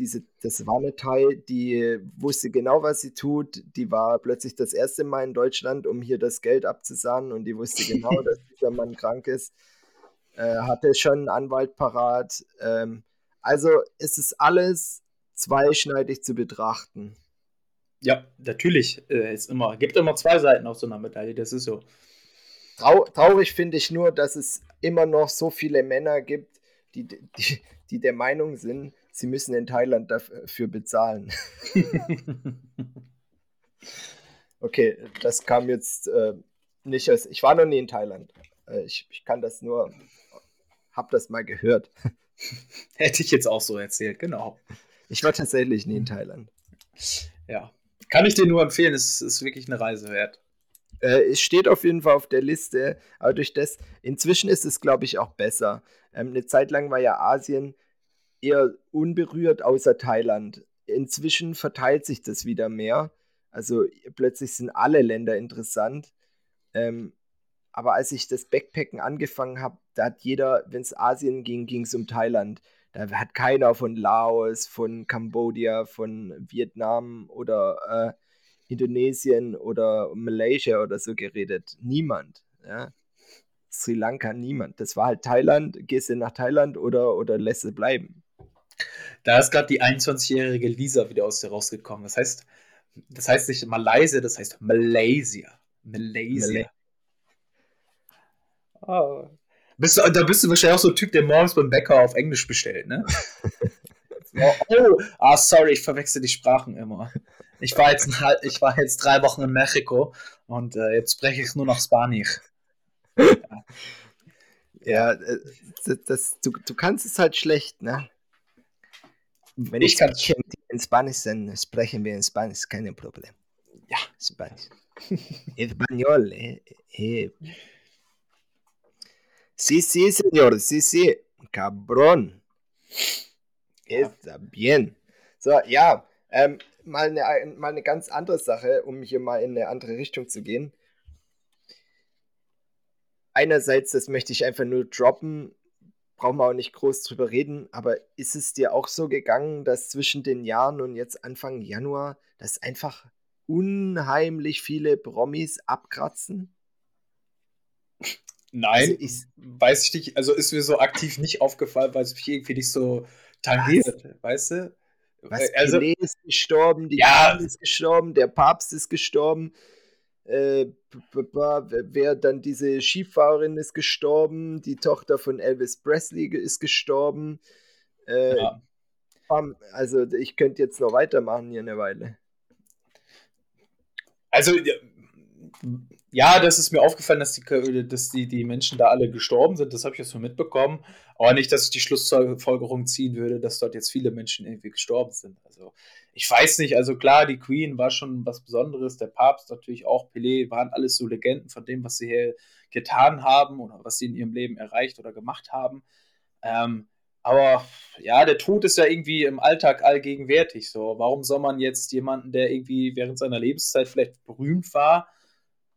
diese, das war eine Teil, die wusste genau, was sie tut. Die war plötzlich das erste Mal in Deutschland, um hier das Geld abzusahnen und die wusste genau, dass dieser Mann krank ist. Äh, hatte schon einen Anwalt parat. Ähm, also es ist alles zweischneidig zu betrachten. Ja, natürlich. Äh, ist immer, gibt immer zwei Seiten auf so einer Medaille, das ist so. Trau traurig finde ich nur, dass es immer noch so viele Männer gibt, die, die, die der Meinung sind, sie müssen in Thailand dafür bezahlen. okay, das kam jetzt äh, nicht aus. Ich war noch nie in Thailand. Äh, ich, ich kann das nur, hab das mal gehört. Hätte ich jetzt auch so erzählt, genau. Ich war tatsächlich nie in Thailand. Ja, kann ich dir nur empfehlen, es ist wirklich eine Reise wert. Äh, es steht auf jeden Fall auf der Liste, aber durch das, inzwischen ist es, glaube ich, auch besser. Ähm, eine Zeit lang war ja Asien eher unberührt außer Thailand. Inzwischen verteilt sich das wieder mehr. Also plötzlich sind alle Länder interessant. Ähm, aber als ich das Backpacken angefangen habe, da hat jeder, wenn es Asien ging, ging es um Thailand. Da hat keiner von Laos, von Kambodscha, von Vietnam oder äh, Indonesien oder Malaysia oder so geredet. Niemand. Ja? Sri Lanka, niemand. Das war halt Thailand, gehst du nach Thailand oder, oder lässt es bleiben. Da ist gerade die 21-jährige Lisa wieder aus der rausgekommen. Das heißt, das heißt nicht Malaysia, das heißt Malaysia. Malaysia. Oh. Bist du, da bist du wahrscheinlich auch so ein Typ, der morgens beim Bäcker auf Englisch bestellt, ne? oh, oh, ah, sorry, ich verwechsel die Sprachen immer. Ich war jetzt, ein, ich war jetzt drei Wochen in Mexiko und äh, jetzt spreche ich nur noch Spanisch. Ja, ja äh, das, das, du, du kannst es halt schlecht, ne? Wenn ich, kann in Spanisch, dann sprechen wir in Spanisch, kein Problem. Ja, Spanisch. Español, eh, eh. Sí, sí, señor, sí, sí. Cabrón. Está bien. So, ja, ähm, mal, eine, mal eine ganz andere Sache, um hier mal in eine andere Richtung zu gehen. Einerseits, das möchte ich einfach nur droppen, brauchen wir auch nicht groß drüber reden, aber ist es dir auch so gegangen, dass zwischen den Jahren und jetzt Anfang Januar, dass einfach unheimlich viele Promis abkratzen? Nein, also ich, weiß ich nicht. Also ist mir so aktiv nicht aufgefallen, weil es mich irgendwie nicht so tangiert, was? weißt du? Was, also, Pelé ist gestorben, die ja. ist gestorben, der Papst ist gestorben äh, wer dann diese Skifahrerin ist gestorben, die Tochter von Elvis Presley ist gestorben. Äh, ja. Also ich könnte jetzt noch weitermachen hier eine Weile. Also ja, das ist mir aufgefallen, dass die, dass die, die Menschen da alle gestorben sind. Das habe ich jetzt nur mitbekommen. Aber nicht, dass ich die Schlussfolgerung ziehen würde, dass dort jetzt viele Menschen irgendwie gestorben sind. Also ich weiß nicht, also klar, die Queen war schon was Besonderes, der Papst natürlich auch, Pelé, waren alles so Legenden von dem, was sie hier getan haben oder was sie in ihrem Leben erreicht oder gemacht haben. Ähm, aber ja, der Tod ist ja irgendwie im Alltag allgegenwärtig. So, warum soll man jetzt jemanden, der irgendwie während seiner Lebenszeit vielleicht berühmt war,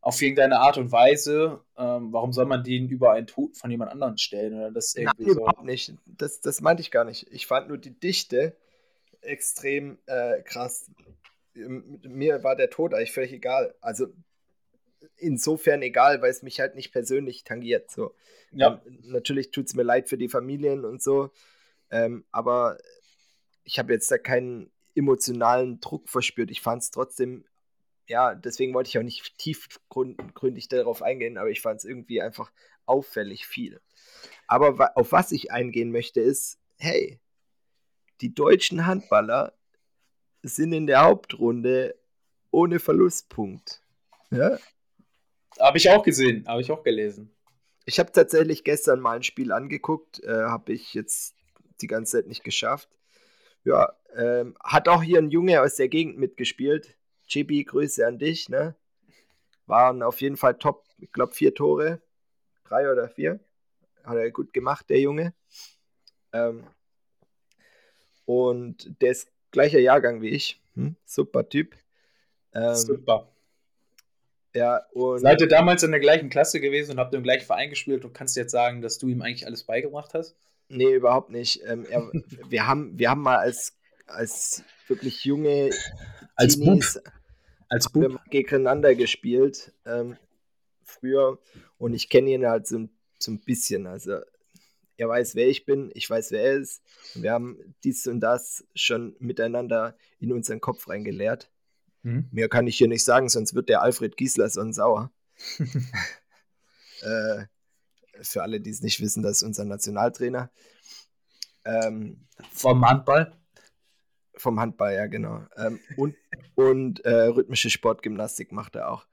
auf irgendeine Art und Weise, ähm, warum soll man den über einen Tod von jemand anderem stellen? Oder das irgendwie Nein, so? überhaupt nicht. Das, das meinte ich gar nicht. Ich fand nur die Dichte extrem äh, krass. Mir war der Tod eigentlich völlig egal. Also insofern egal, weil es mich halt nicht persönlich tangiert. So. Ja. Ähm, natürlich tut es mir leid für die Familien und so, ähm, aber ich habe jetzt da keinen emotionalen Druck verspürt. Ich fand es trotzdem, ja, deswegen wollte ich auch nicht tiefgründig darauf eingehen, aber ich fand es irgendwie einfach auffällig viel. Aber auf was ich eingehen möchte, ist, hey, die deutschen Handballer sind in der Hauptrunde ohne Verlustpunkt. Ja? Habe ich auch gesehen, habe ich auch gelesen. Ich habe tatsächlich gestern mal ein Spiel angeguckt, äh, habe ich jetzt die ganze Zeit nicht geschafft. Ja, ähm, hat auch hier ein Junge aus der Gegend mitgespielt. Chibi, Grüße an dich, ne? Waren auf jeden Fall top, ich glaube vier Tore, drei oder vier. Hat er gut gemacht, der Junge. Ähm, und der ist gleicher Jahrgang wie ich. Hm? Super Typ. Ähm, Super. Ja, und Seid ihr damals in der gleichen Klasse gewesen und habt im gleichen Verein gespielt und kannst jetzt sagen, dass du ihm eigentlich alles beigebracht hast? Nee, überhaupt nicht. Ähm, er, wir, haben, wir haben mal als, als wirklich junge als Teenies, Bub. Als Bub. gegeneinander gespielt ähm, früher und ich kenne ihn halt so, so ein bisschen. Also er weiß, wer ich bin, ich weiß, wer er ist. Und wir haben dies und das schon miteinander in unseren Kopf reingeleert. Hm? Mehr kann ich hier nicht sagen, sonst wird der Alfred Giesler so sauer. äh, für alle, die es nicht wissen, das ist unser Nationaltrainer. Ähm, vom Handball? Vom Handball, ja, genau. Ähm, und und äh, rhythmische Sportgymnastik macht er auch.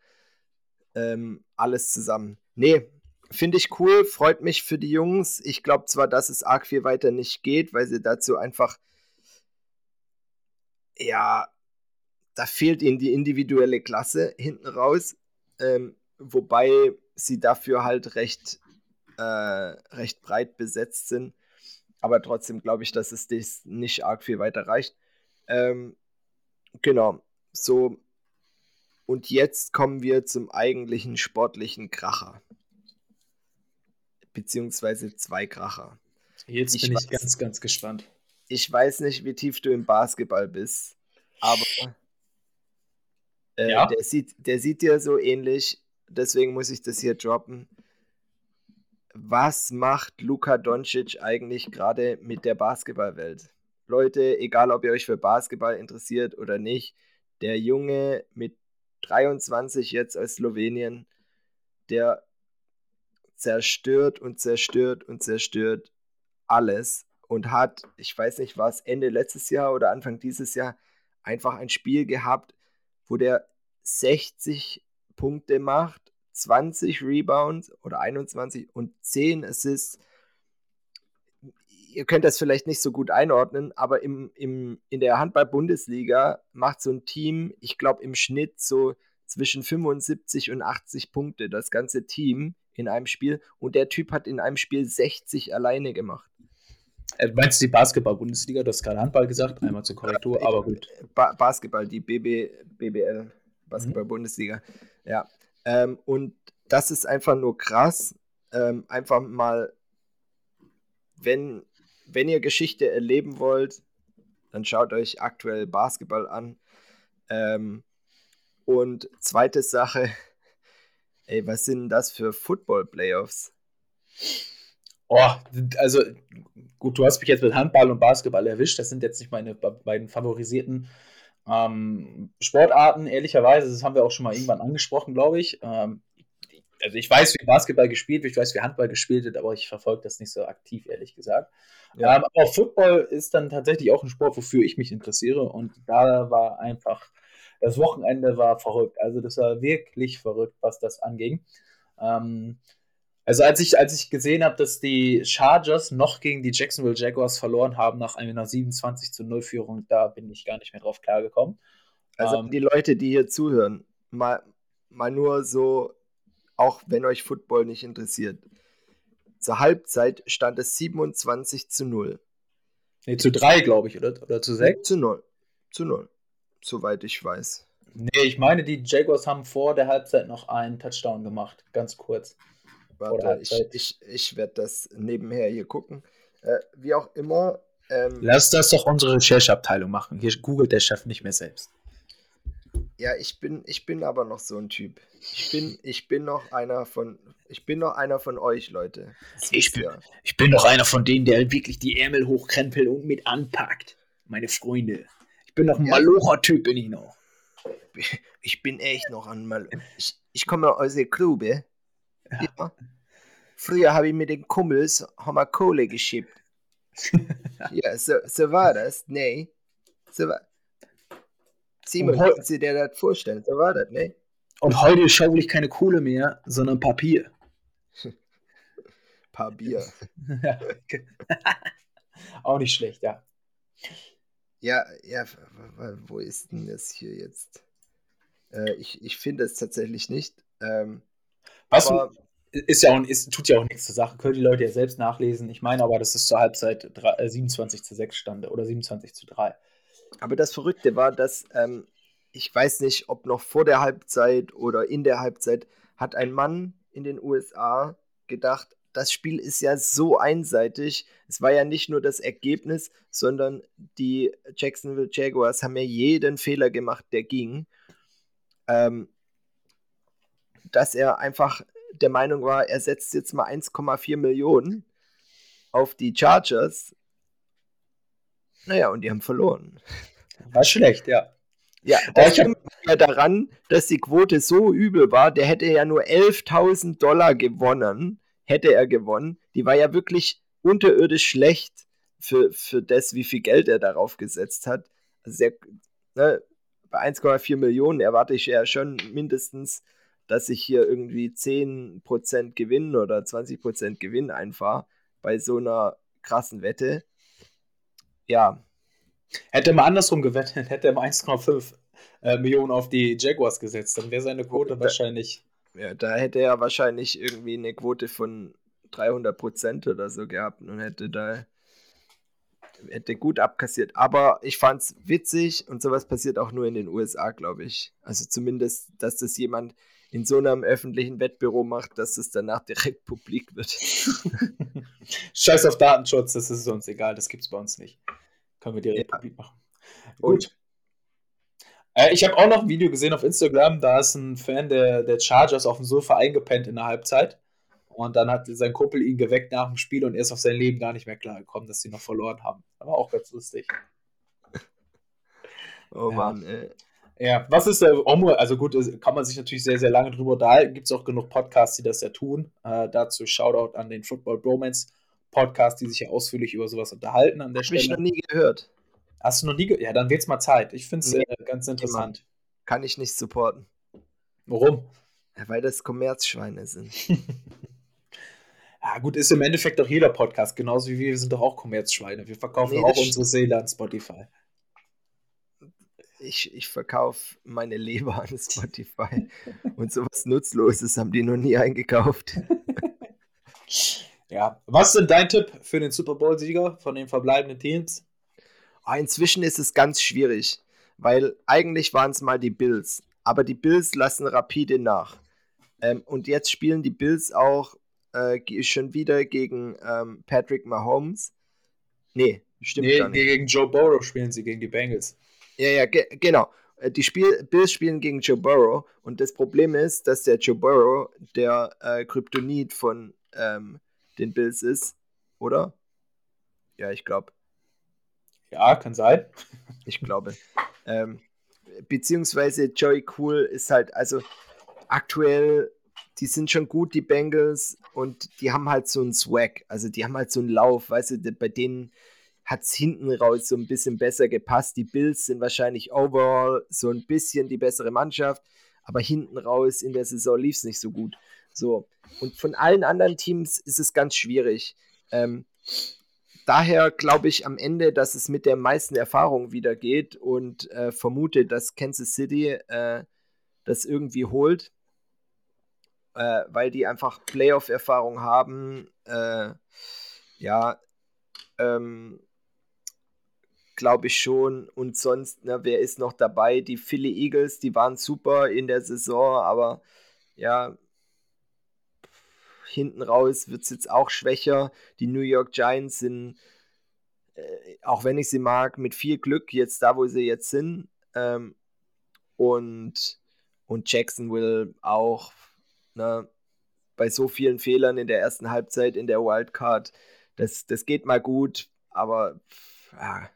Ähm, alles zusammen. Nee, finde ich cool, freut mich für die Jungs. Ich glaube zwar, dass es arg viel weiter nicht geht, weil sie dazu einfach ja da fehlt ihnen die individuelle Klasse hinten raus, ähm, wobei sie dafür halt recht, äh, recht breit besetzt sind. Aber trotzdem glaube ich, dass es das nicht arg viel weiter reicht. Ähm, genau, so. Und jetzt kommen wir zum eigentlichen sportlichen Kracher. Beziehungsweise zwei Kracher. Jetzt ich bin weiß, ich ganz, ganz gespannt. Ich weiß nicht, wie tief du im Basketball bist, aber äh, ja. der, sieht, der sieht dir so ähnlich, deswegen muss ich das hier droppen. Was macht Luka Doncic eigentlich gerade mit der Basketballwelt? Leute, egal ob ihr euch für Basketball interessiert oder nicht, der Junge mit 23 jetzt aus Slowenien, der zerstört und zerstört und zerstört alles und hat, ich weiß nicht was, Ende letztes Jahr oder Anfang dieses Jahr einfach ein Spiel gehabt, wo der 60 Punkte macht, 20 Rebounds oder 21 und 10 Assists. Ihr könnt das vielleicht nicht so gut einordnen, aber im, im, in der Handball-Bundesliga macht so ein Team, ich glaube, im Schnitt so zwischen 75 und 80 Punkte, das ganze Team in einem Spiel. Und der Typ hat in einem Spiel 60 alleine gemacht. Äh, meinst du die Basketball-Bundesliga? Du hast gerade Handball gesagt, einmal zur Korrektur, aber gut. Ba Basketball, die BB, BBL. Basketball-Bundesliga. Mhm. Ja. Ähm, und das ist einfach nur krass. Ähm, einfach mal, wenn, wenn ihr Geschichte erleben wollt, dann schaut euch aktuell Basketball an. Ähm, und zweite Sache, ey, was sind das für Football-Playoffs? Oh, also gut, du hast mich jetzt mit Handball und Basketball erwischt. Das sind jetzt nicht meine beiden favorisierten ähm, Sportarten, ehrlicherweise, das haben wir auch schon mal irgendwann angesprochen, glaube ich. Ähm, also ich weiß, wie Basketball gespielt wird, ich weiß, wie Handball gespielt wird, aber ich verfolge das nicht so aktiv, ehrlich gesagt. Ja. Ähm, aber Football ist dann tatsächlich auch ein Sport, wofür ich mich interessiere. Und da war einfach, das Wochenende war verrückt. Also das war wirklich verrückt, was das anging. Ähm, also als ich, als ich gesehen habe, dass die Chargers noch gegen die Jacksonville Jaguars verloren haben nach einer 27 zu 0 Führung, da bin ich gar nicht mehr drauf klargekommen. Also ähm, die Leute, die hier zuhören, mal, mal nur so, auch wenn euch Football nicht interessiert. Zur Halbzeit stand es 27 zu 0. Nee, zu 3, glaube ich, oder? Oder zu 6? Zu 0. Zu 0. Soweit ich weiß. Nee, ich meine, die Jaguars haben vor der Halbzeit noch einen Touchdown gemacht. Ganz kurz. Warte, ich, ich, ich werde das nebenher hier gucken. Äh, wie auch immer. Ähm, Lass das doch unsere Rechercheabteilung machen. Hier googelt der Chef nicht mehr selbst. Ja, ich bin, ich bin aber noch so ein Typ. Ich bin, ich bin noch einer von, ich bin noch einer von euch, Leute. Ich bin, ja. ich bin noch einer von denen, der wirklich die Ärmel hochkrempelt und mit anpackt. Meine Freunde. Ich bin noch ein ja. Malocher-Typ, bin ich noch. Ich bin echt noch ein Malocher. Ich, ich komme aus der Grube. Ja. ja. Früher habe ich mit den Kumpels haben wir Kohle geschippt. ja, so, so war das. Nee. So war, Simon, kannst du dir das vorstellen? So war das, ne? Und heute schaue ich keine Kohle mehr, sondern Papier. Papier. ja. Auch nicht schlecht, ja. Ja, ja, wo ist denn das hier jetzt? Äh, ich ich finde es tatsächlich nicht. Ähm, weißt aber, ist ja auch, ist, tut ja auch nichts zur Sache. Können die Leute ja selbst nachlesen. Ich meine aber, dass es zur Halbzeit 3, äh, 27 zu 6 stand oder 27 zu 3. Aber das Verrückte war, dass ähm, ich weiß nicht, ob noch vor der Halbzeit oder in der Halbzeit, hat ein Mann in den USA gedacht, das Spiel ist ja so einseitig. Es war ja nicht nur das Ergebnis, sondern die Jacksonville Jaguars haben ja jeden Fehler gemacht, der ging. Ähm, dass er einfach der Meinung war, er setzt jetzt mal 1,4 Millionen auf die Chargers naja, und die haben verloren. War schlecht, ja. Ja, das liegt ja daran, dass die Quote so übel war. Der hätte ja nur 11.000 Dollar gewonnen, hätte er gewonnen. Die war ja wirklich unterirdisch schlecht für, für das, wie viel Geld er darauf gesetzt hat. Also der, ne, bei 1,4 Millionen erwarte ich ja schon mindestens, dass ich hier irgendwie 10% Gewinn oder 20% Gewinn einfahre bei so einer krassen Wette ja. Hätte er mal andersrum gewettet, hätte er mal 1,5 äh, Millionen auf die Jaguars gesetzt, dann wäre seine Quote da, wahrscheinlich. Ja, da hätte er wahrscheinlich irgendwie eine Quote von 300 Prozent oder so gehabt und hätte da hätte gut abkassiert. Aber ich fand es witzig und sowas passiert auch nur in den USA, glaube ich. Also zumindest, dass das jemand in so einem öffentlichen Wettbüro macht, dass es danach direkt publik wird. Scheiß auf Datenschutz, das ist uns egal, das gibt es bei uns nicht. Können wir direkt ja. publik machen. Gut. Äh, ich habe auch noch ein Video gesehen auf Instagram, da ist ein Fan der, der Chargers auf dem Sofa eingepennt in der Halbzeit. Und dann hat sein Kumpel ihn geweckt nach dem Spiel und er ist auf sein Leben gar nicht mehr klargekommen, dass sie noch verloren haben. Aber auch ganz lustig. Oh ja. Mann, ey. Ja, was ist der Omo? Also gut, kann man sich natürlich sehr, sehr lange drüber unterhalten. Gibt es auch genug Podcasts, die das ja tun. Äh, dazu Shoutout an den Football Bromance Podcast, die sich ja ausführlich über sowas unterhalten an der Hab Stelle. Hab ich noch nie gehört. Hast du noch nie gehört? Ja, dann wird's mal Zeit. Ich finde es nee, äh, ganz interessant. Kann ich nicht supporten. Warum? Ja, weil das Kommerzschweine sind. ja, gut, ist im Endeffekt doch jeder Podcast, genauso wie wir, wir sind doch auch Kommerzschweine. Wir verkaufen nee, auch unsere Seele an Spotify ich, ich verkaufe meine Leber an Spotify. Und sowas Nutzloses haben die noch nie eingekauft. Ja, was ist denn dein Tipp für den Super Bowl-Sieger von den verbleibenden Teams? Oh, inzwischen ist es ganz schwierig, weil eigentlich waren es mal die Bills. Aber die Bills lassen rapide nach. Ähm, und jetzt spielen die Bills auch äh, schon wieder gegen ähm, Patrick Mahomes. Nee, stimmt nee, gar nicht. Gegen Joe Burrow spielen sie gegen die Bengals. Ja, ja, ge genau. Äh, die Spiel Bills spielen gegen Joe Burrow und das Problem ist, dass der Joe Burrow der äh, Kryptonit von ähm, den Bills ist, oder? Ja, ich glaube. Ja, kann sein. Ich glaube. ähm, beziehungsweise Joey Cool ist halt, also aktuell die sind schon gut, die Bengals, und die haben halt so einen Swag. Also die haben halt so einen Lauf, weißt du, bei denen hat es hinten raus so ein bisschen besser gepasst. Die Bills sind wahrscheinlich overall so ein bisschen die bessere Mannschaft, aber hinten raus in der Saison lief es nicht so gut. So. Und von allen anderen Teams ist es ganz schwierig. Ähm, daher glaube ich am Ende, dass es mit der meisten Erfahrung wieder geht und äh, vermute, dass Kansas City äh, das irgendwie holt äh, weil die einfach Playoff-Erfahrung haben. Äh, ja, ähm, glaube ich schon. Und sonst, ne, wer ist noch dabei? Die Philly Eagles, die waren super in der Saison, aber ja, hinten raus wird es jetzt auch schwächer. Die New York Giants sind, äh, auch wenn ich sie mag, mit viel Glück jetzt da, wo sie jetzt sind. Ähm, und, und Jacksonville auch Ne? Bei so vielen Fehlern in der ersten Halbzeit in der Wildcard, das, das geht mal gut, aber ja,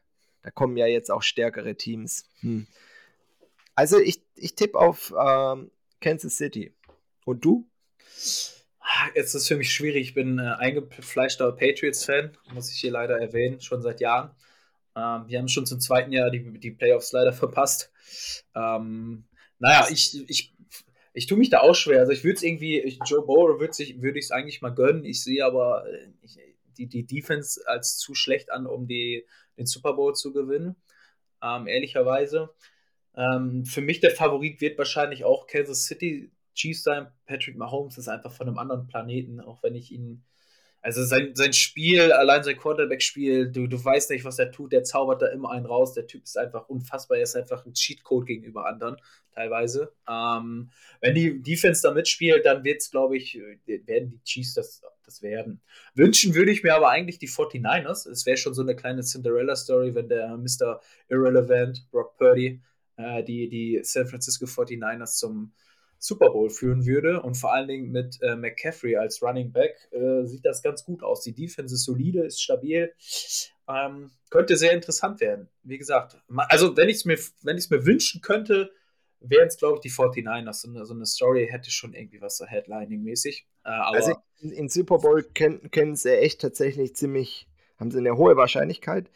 da kommen ja jetzt auch stärkere Teams. Hm. Also ich, ich tippe auf ähm, Kansas City. Und du? Jetzt ist es für mich schwierig. Ich bin äh, eingefleischter Patriots-Fan, muss ich hier leider erwähnen, schon seit Jahren. Ähm, wir haben schon zum zweiten Jahr die, die Playoffs leider verpasst. Ähm, naja, ich, ich ich tue mich da auch schwer. Also ich würde es irgendwie, ich, Joe Burrow würde würd ich es eigentlich mal gönnen. Ich sehe aber äh, ich, die, die Defense als zu schlecht an, um die, den Super Bowl zu gewinnen. Ähm, ehrlicherweise. Ähm, für mich der Favorit wird wahrscheinlich auch Kansas City Chiefs sein. Patrick Mahomes ist einfach von einem anderen Planeten, auch wenn ich ihn also sein, sein Spiel, allein sein Quarterback-Spiel, du, du weißt nicht, was er tut, der zaubert da immer einen raus. Der Typ ist einfach unfassbar, er ist einfach ein Cheatcode gegenüber anderen, teilweise. Ähm, wenn die Defense da mitspielt, dann wird es, glaube ich, werden die Chiefs das, das werden. Wünschen würde ich mir aber eigentlich die 49ers. Es wäre schon so eine kleine Cinderella-Story, wenn der Mr. Irrelevant, Brock Purdy, äh, die, die San Francisco 49ers zum Super Bowl führen würde. Und vor allen Dingen mit äh, McCaffrey als Running Back äh, sieht das ganz gut aus. Die Defense ist solide, ist stabil. Ähm, könnte sehr interessant werden. Wie gesagt, also wenn ich es mir, mir wünschen könnte, wären es, glaube ich, die 49ers. So eine, so eine, Story hätte schon irgendwie was so Headlining-mäßig. Äh, also in, in, Super Bowl kennen, sie echt tatsächlich ziemlich, haben sie eine hohe Wahrscheinlichkeit.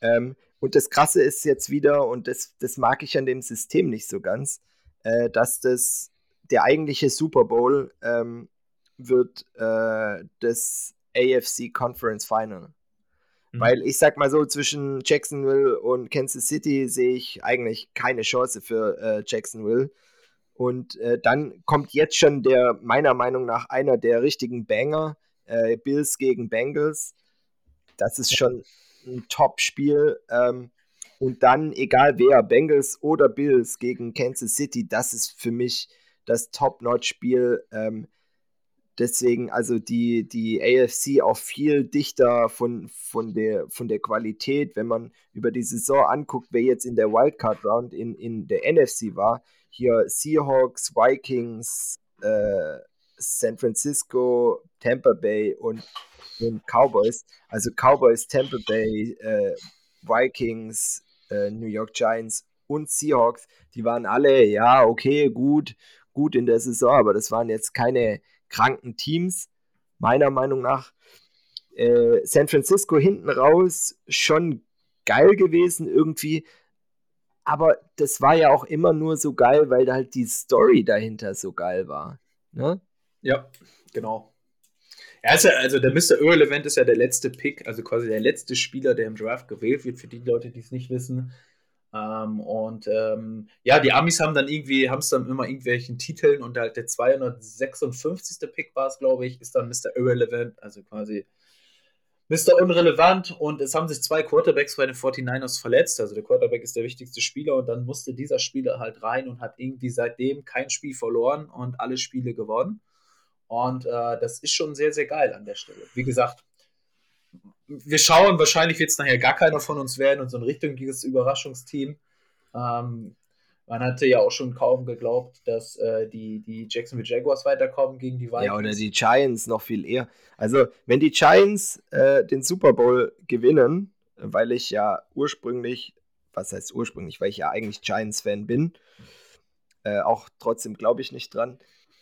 Ähm, und das Krasse ist jetzt wieder, und das, das mag ich an dem System nicht so ganz, äh, dass das der eigentliche Super Bowl ähm, wird äh, das AFC Conference Final. Mhm. Weil ich sag mal so, zwischen Jacksonville und Kansas City sehe ich eigentlich keine Chance für äh, Jacksonville. Und äh, dann kommt jetzt schon der, meiner Meinung nach, einer der richtigen Banger, äh, Bills gegen Bengals. Das ist schon ein Top-Spiel. Ähm, und dann, egal wer, Bengals oder Bills gegen Kansas City, das ist für mich das Top-Notch-Spiel. Ähm, deswegen also die, die AFC auch viel dichter von, von, der, von der Qualität, wenn man über die Saison anguckt, wer jetzt in der Wildcard-Round in, in der NFC war. Hier Seahawks, Vikings, äh, San Francisco, Tampa Bay und, und Cowboys. Also Cowboys, Tampa Bay, äh, Vikings, äh, New York Giants und Seahawks, die waren alle, ja, okay, gut, gut in der Saison, aber das waren jetzt keine kranken Teams, meiner Meinung nach. Äh, San Francisco hinten raus schon geil gewesen irgendwie, aber das war ja auch immer nur so geil, weil halt die Story dahinter so geil war. Ne? Ja, genau. Ja, also, also der Mr. Irrelevant ist ja der letzte Pick, also quasi der letzte Spieler, der im Draft gewählt wird, für die Leute, die es nicht wissen. Ähm, und ähm, ja, die Amis haben dann irgendwie, haben es dann immer irgendwelchen Titeln und halt der 256. Pick war es, glaube ich, ist dann Mr. Irrelevant, also quasi Mr. Unrelevant und es haben sich zwei Quarterbacks bei den 49ers verletzt. Also der Quarterback ist der wichtigste Spieler und dann musste dieser Spieler halt rein und hat irgendwie seitdem kein Spiel verloren und alle Spiele gewonnen. Und äh, das ist schon sehr, sehr geil an der Stelle. Wie gesagt, wir schauen, wahrscheinlich wird es nachher gar keiner von uns werden und so ein richtiges Überraschungsteam. Ähm, man hatte ja auch schon kaum geglaubt, dass äh, die, die Jacksonville Jaguars weiterkommen gegen die Vikings. Ja, oder die Giants noch viel eher. Also, wenn die Giants äh, den Super Bowl gewinnen, weil ich ja ursprünglich, was heißt ursprünglich, weil ich ja eigentlich Giants-Fan bin, äh, auch trotzdem glaube ich nicht dran.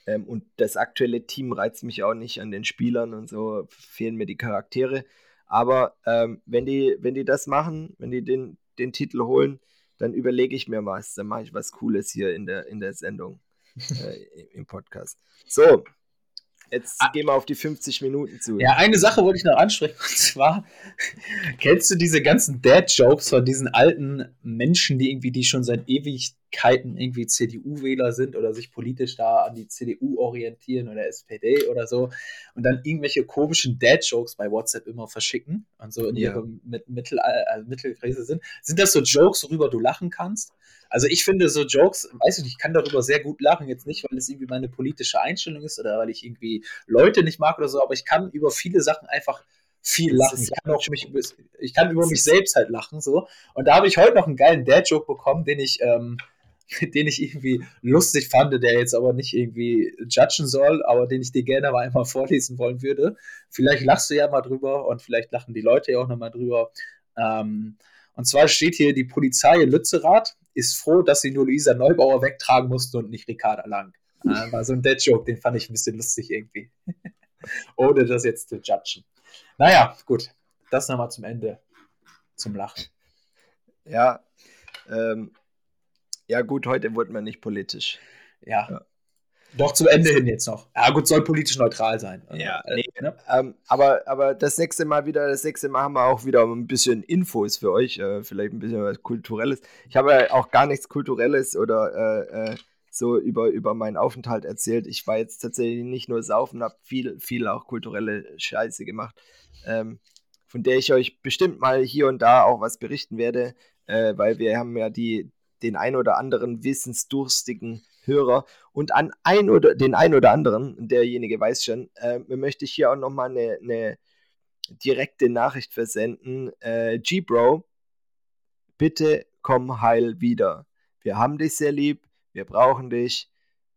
Ähm, und das aktuelle Team reizt mich auch nicht an den Spielern und so fehlen mir die Charaktere. Aber ähm, wenn, die, wenn die das machen, wenn die den, den Titel holen, dann überlege ich mir was. Dann mache ich was Cooles hier in der, in der Sendung, äh, im Podcast. So, Jetzt ah. gehen wir auf die 50 Minuten zu. Ja, eine Sache wollte ich noch ansprechen. Und zwar, kennst du diese ganzen Dad-Jokes von diesen alten Menschen, die irgendwie, die schon seit Ewigkeiten irgendwie CDU-Wähler sind oder sich politisch da an die CDU orientieren oder SPD oder so und dann irgendwelche komischen Dad-Jokes bei WhatsApp immer verschicken und so in ja. ihrem Mittel, also Mittelkrise sind? Sind das so Jokes, worüber du lachen kannst? Also ich finde so Jokes, weiß ich nicht, ich kann darüber sehr gut lachen, jetzt nicht, weil es irgendwie meine politische Einstellung ist oder weil ich irgendwie Leute nicht mag oder so, aber ich kann über viele Sachen einfach viel lachen. Ich kann, auch mich, ich kann über mich selbst halt lachen, so. Und da habe ich heute noch einen geilen Dad-Joke bekommen, den ich, ähm, den ich irgendwie lustig fand, der jetzt aber nicht irgendwie judgen soll, aber den ich dir gerne mal einmal vorlesen wollen würde. Vielleicht lachst du ja mal drüber und vielleicht lachen die Leute ja auch nochmal drüber. Ähm, und zwar steht hier, die Polizei in Lützerath ist froh, dass sie nur Luisa Neubauer wegtragen musste und nicht Ricarda Lang. War so ein Dead-Joke, den fand ich ein bisschen lustig irgendwie. Ohne das jetzt zu judgen. Naja, gut. Das nochmal zum Ende. Zum Lachen. Ja, ähm, ja gut, heute wurde man nicht politisch. Ja. ja. Doch zum Ende hin jetzt noch. Ja, gut, soll politisch neutral sein. Ja, äh, nee, ne? ähm, aber, aber das nächste Mal wieder, das nächste Mal haben wir auch wieder ein bisschen Infos für euch, äh, vielleicht ein bisschen was Kulturelles. Ich habe ja auch gar nichts Kulturelles oder äh, äh, so über, über meinen Aufenthalt erzählt. Ich war jetzt tatsächlich nicht nur saufen, habe viel, viel auch kulturelle Scheiße gemacht, ähm, von der ich euch bestimmt mal hier und da auch was berichten werde, äh, weil wir haben ja die, den ein oder anderen wissensdurstigen Hörer. Und an ein oder den ein oder anderen, derjenige weiß schon, äh, möchte ich hier auch nochmal eine, eine direkte Nachricht versenden. Äh, G-Bro, bitte komm heil wieder. Wir haben dich sehr lieb, wir brauchen dich,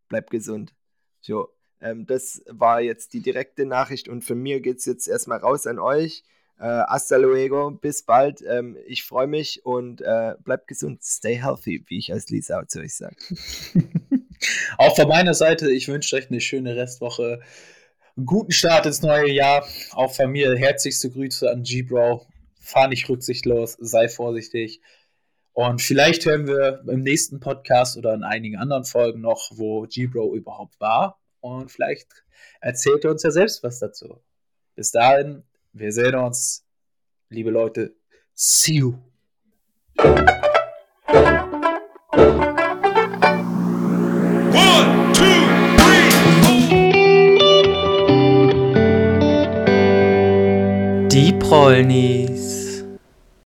bleib gesund. So, ähm, das war jetzt die direkte Nachricht und von mir geht es jetzt erstmal raus an euch. Äh, hasta luego, bis bald. Ähm, ich freue mich und äh, bleibt gesund. Stay healthy, wie ich als Lisa zu euch sage. Auch von meiner Seite, ich wünsche euch eine schöne Restwoche. Guten Start ins neue Jahr. Auch von mir herzlichste Grüße an G-Bro. Fahr nicht rücksichtslos, sei vorsichtig. Und vielleicht hören wir im nächsten Podcast oder in einigen anderen Folgen noch, wo G-Bro überhaupt war. Und vielleicht erzählt er uns ja selbst was dazu. Bis dahin, wir sehen uns. Liebe Leute, see you. Die Prollnis.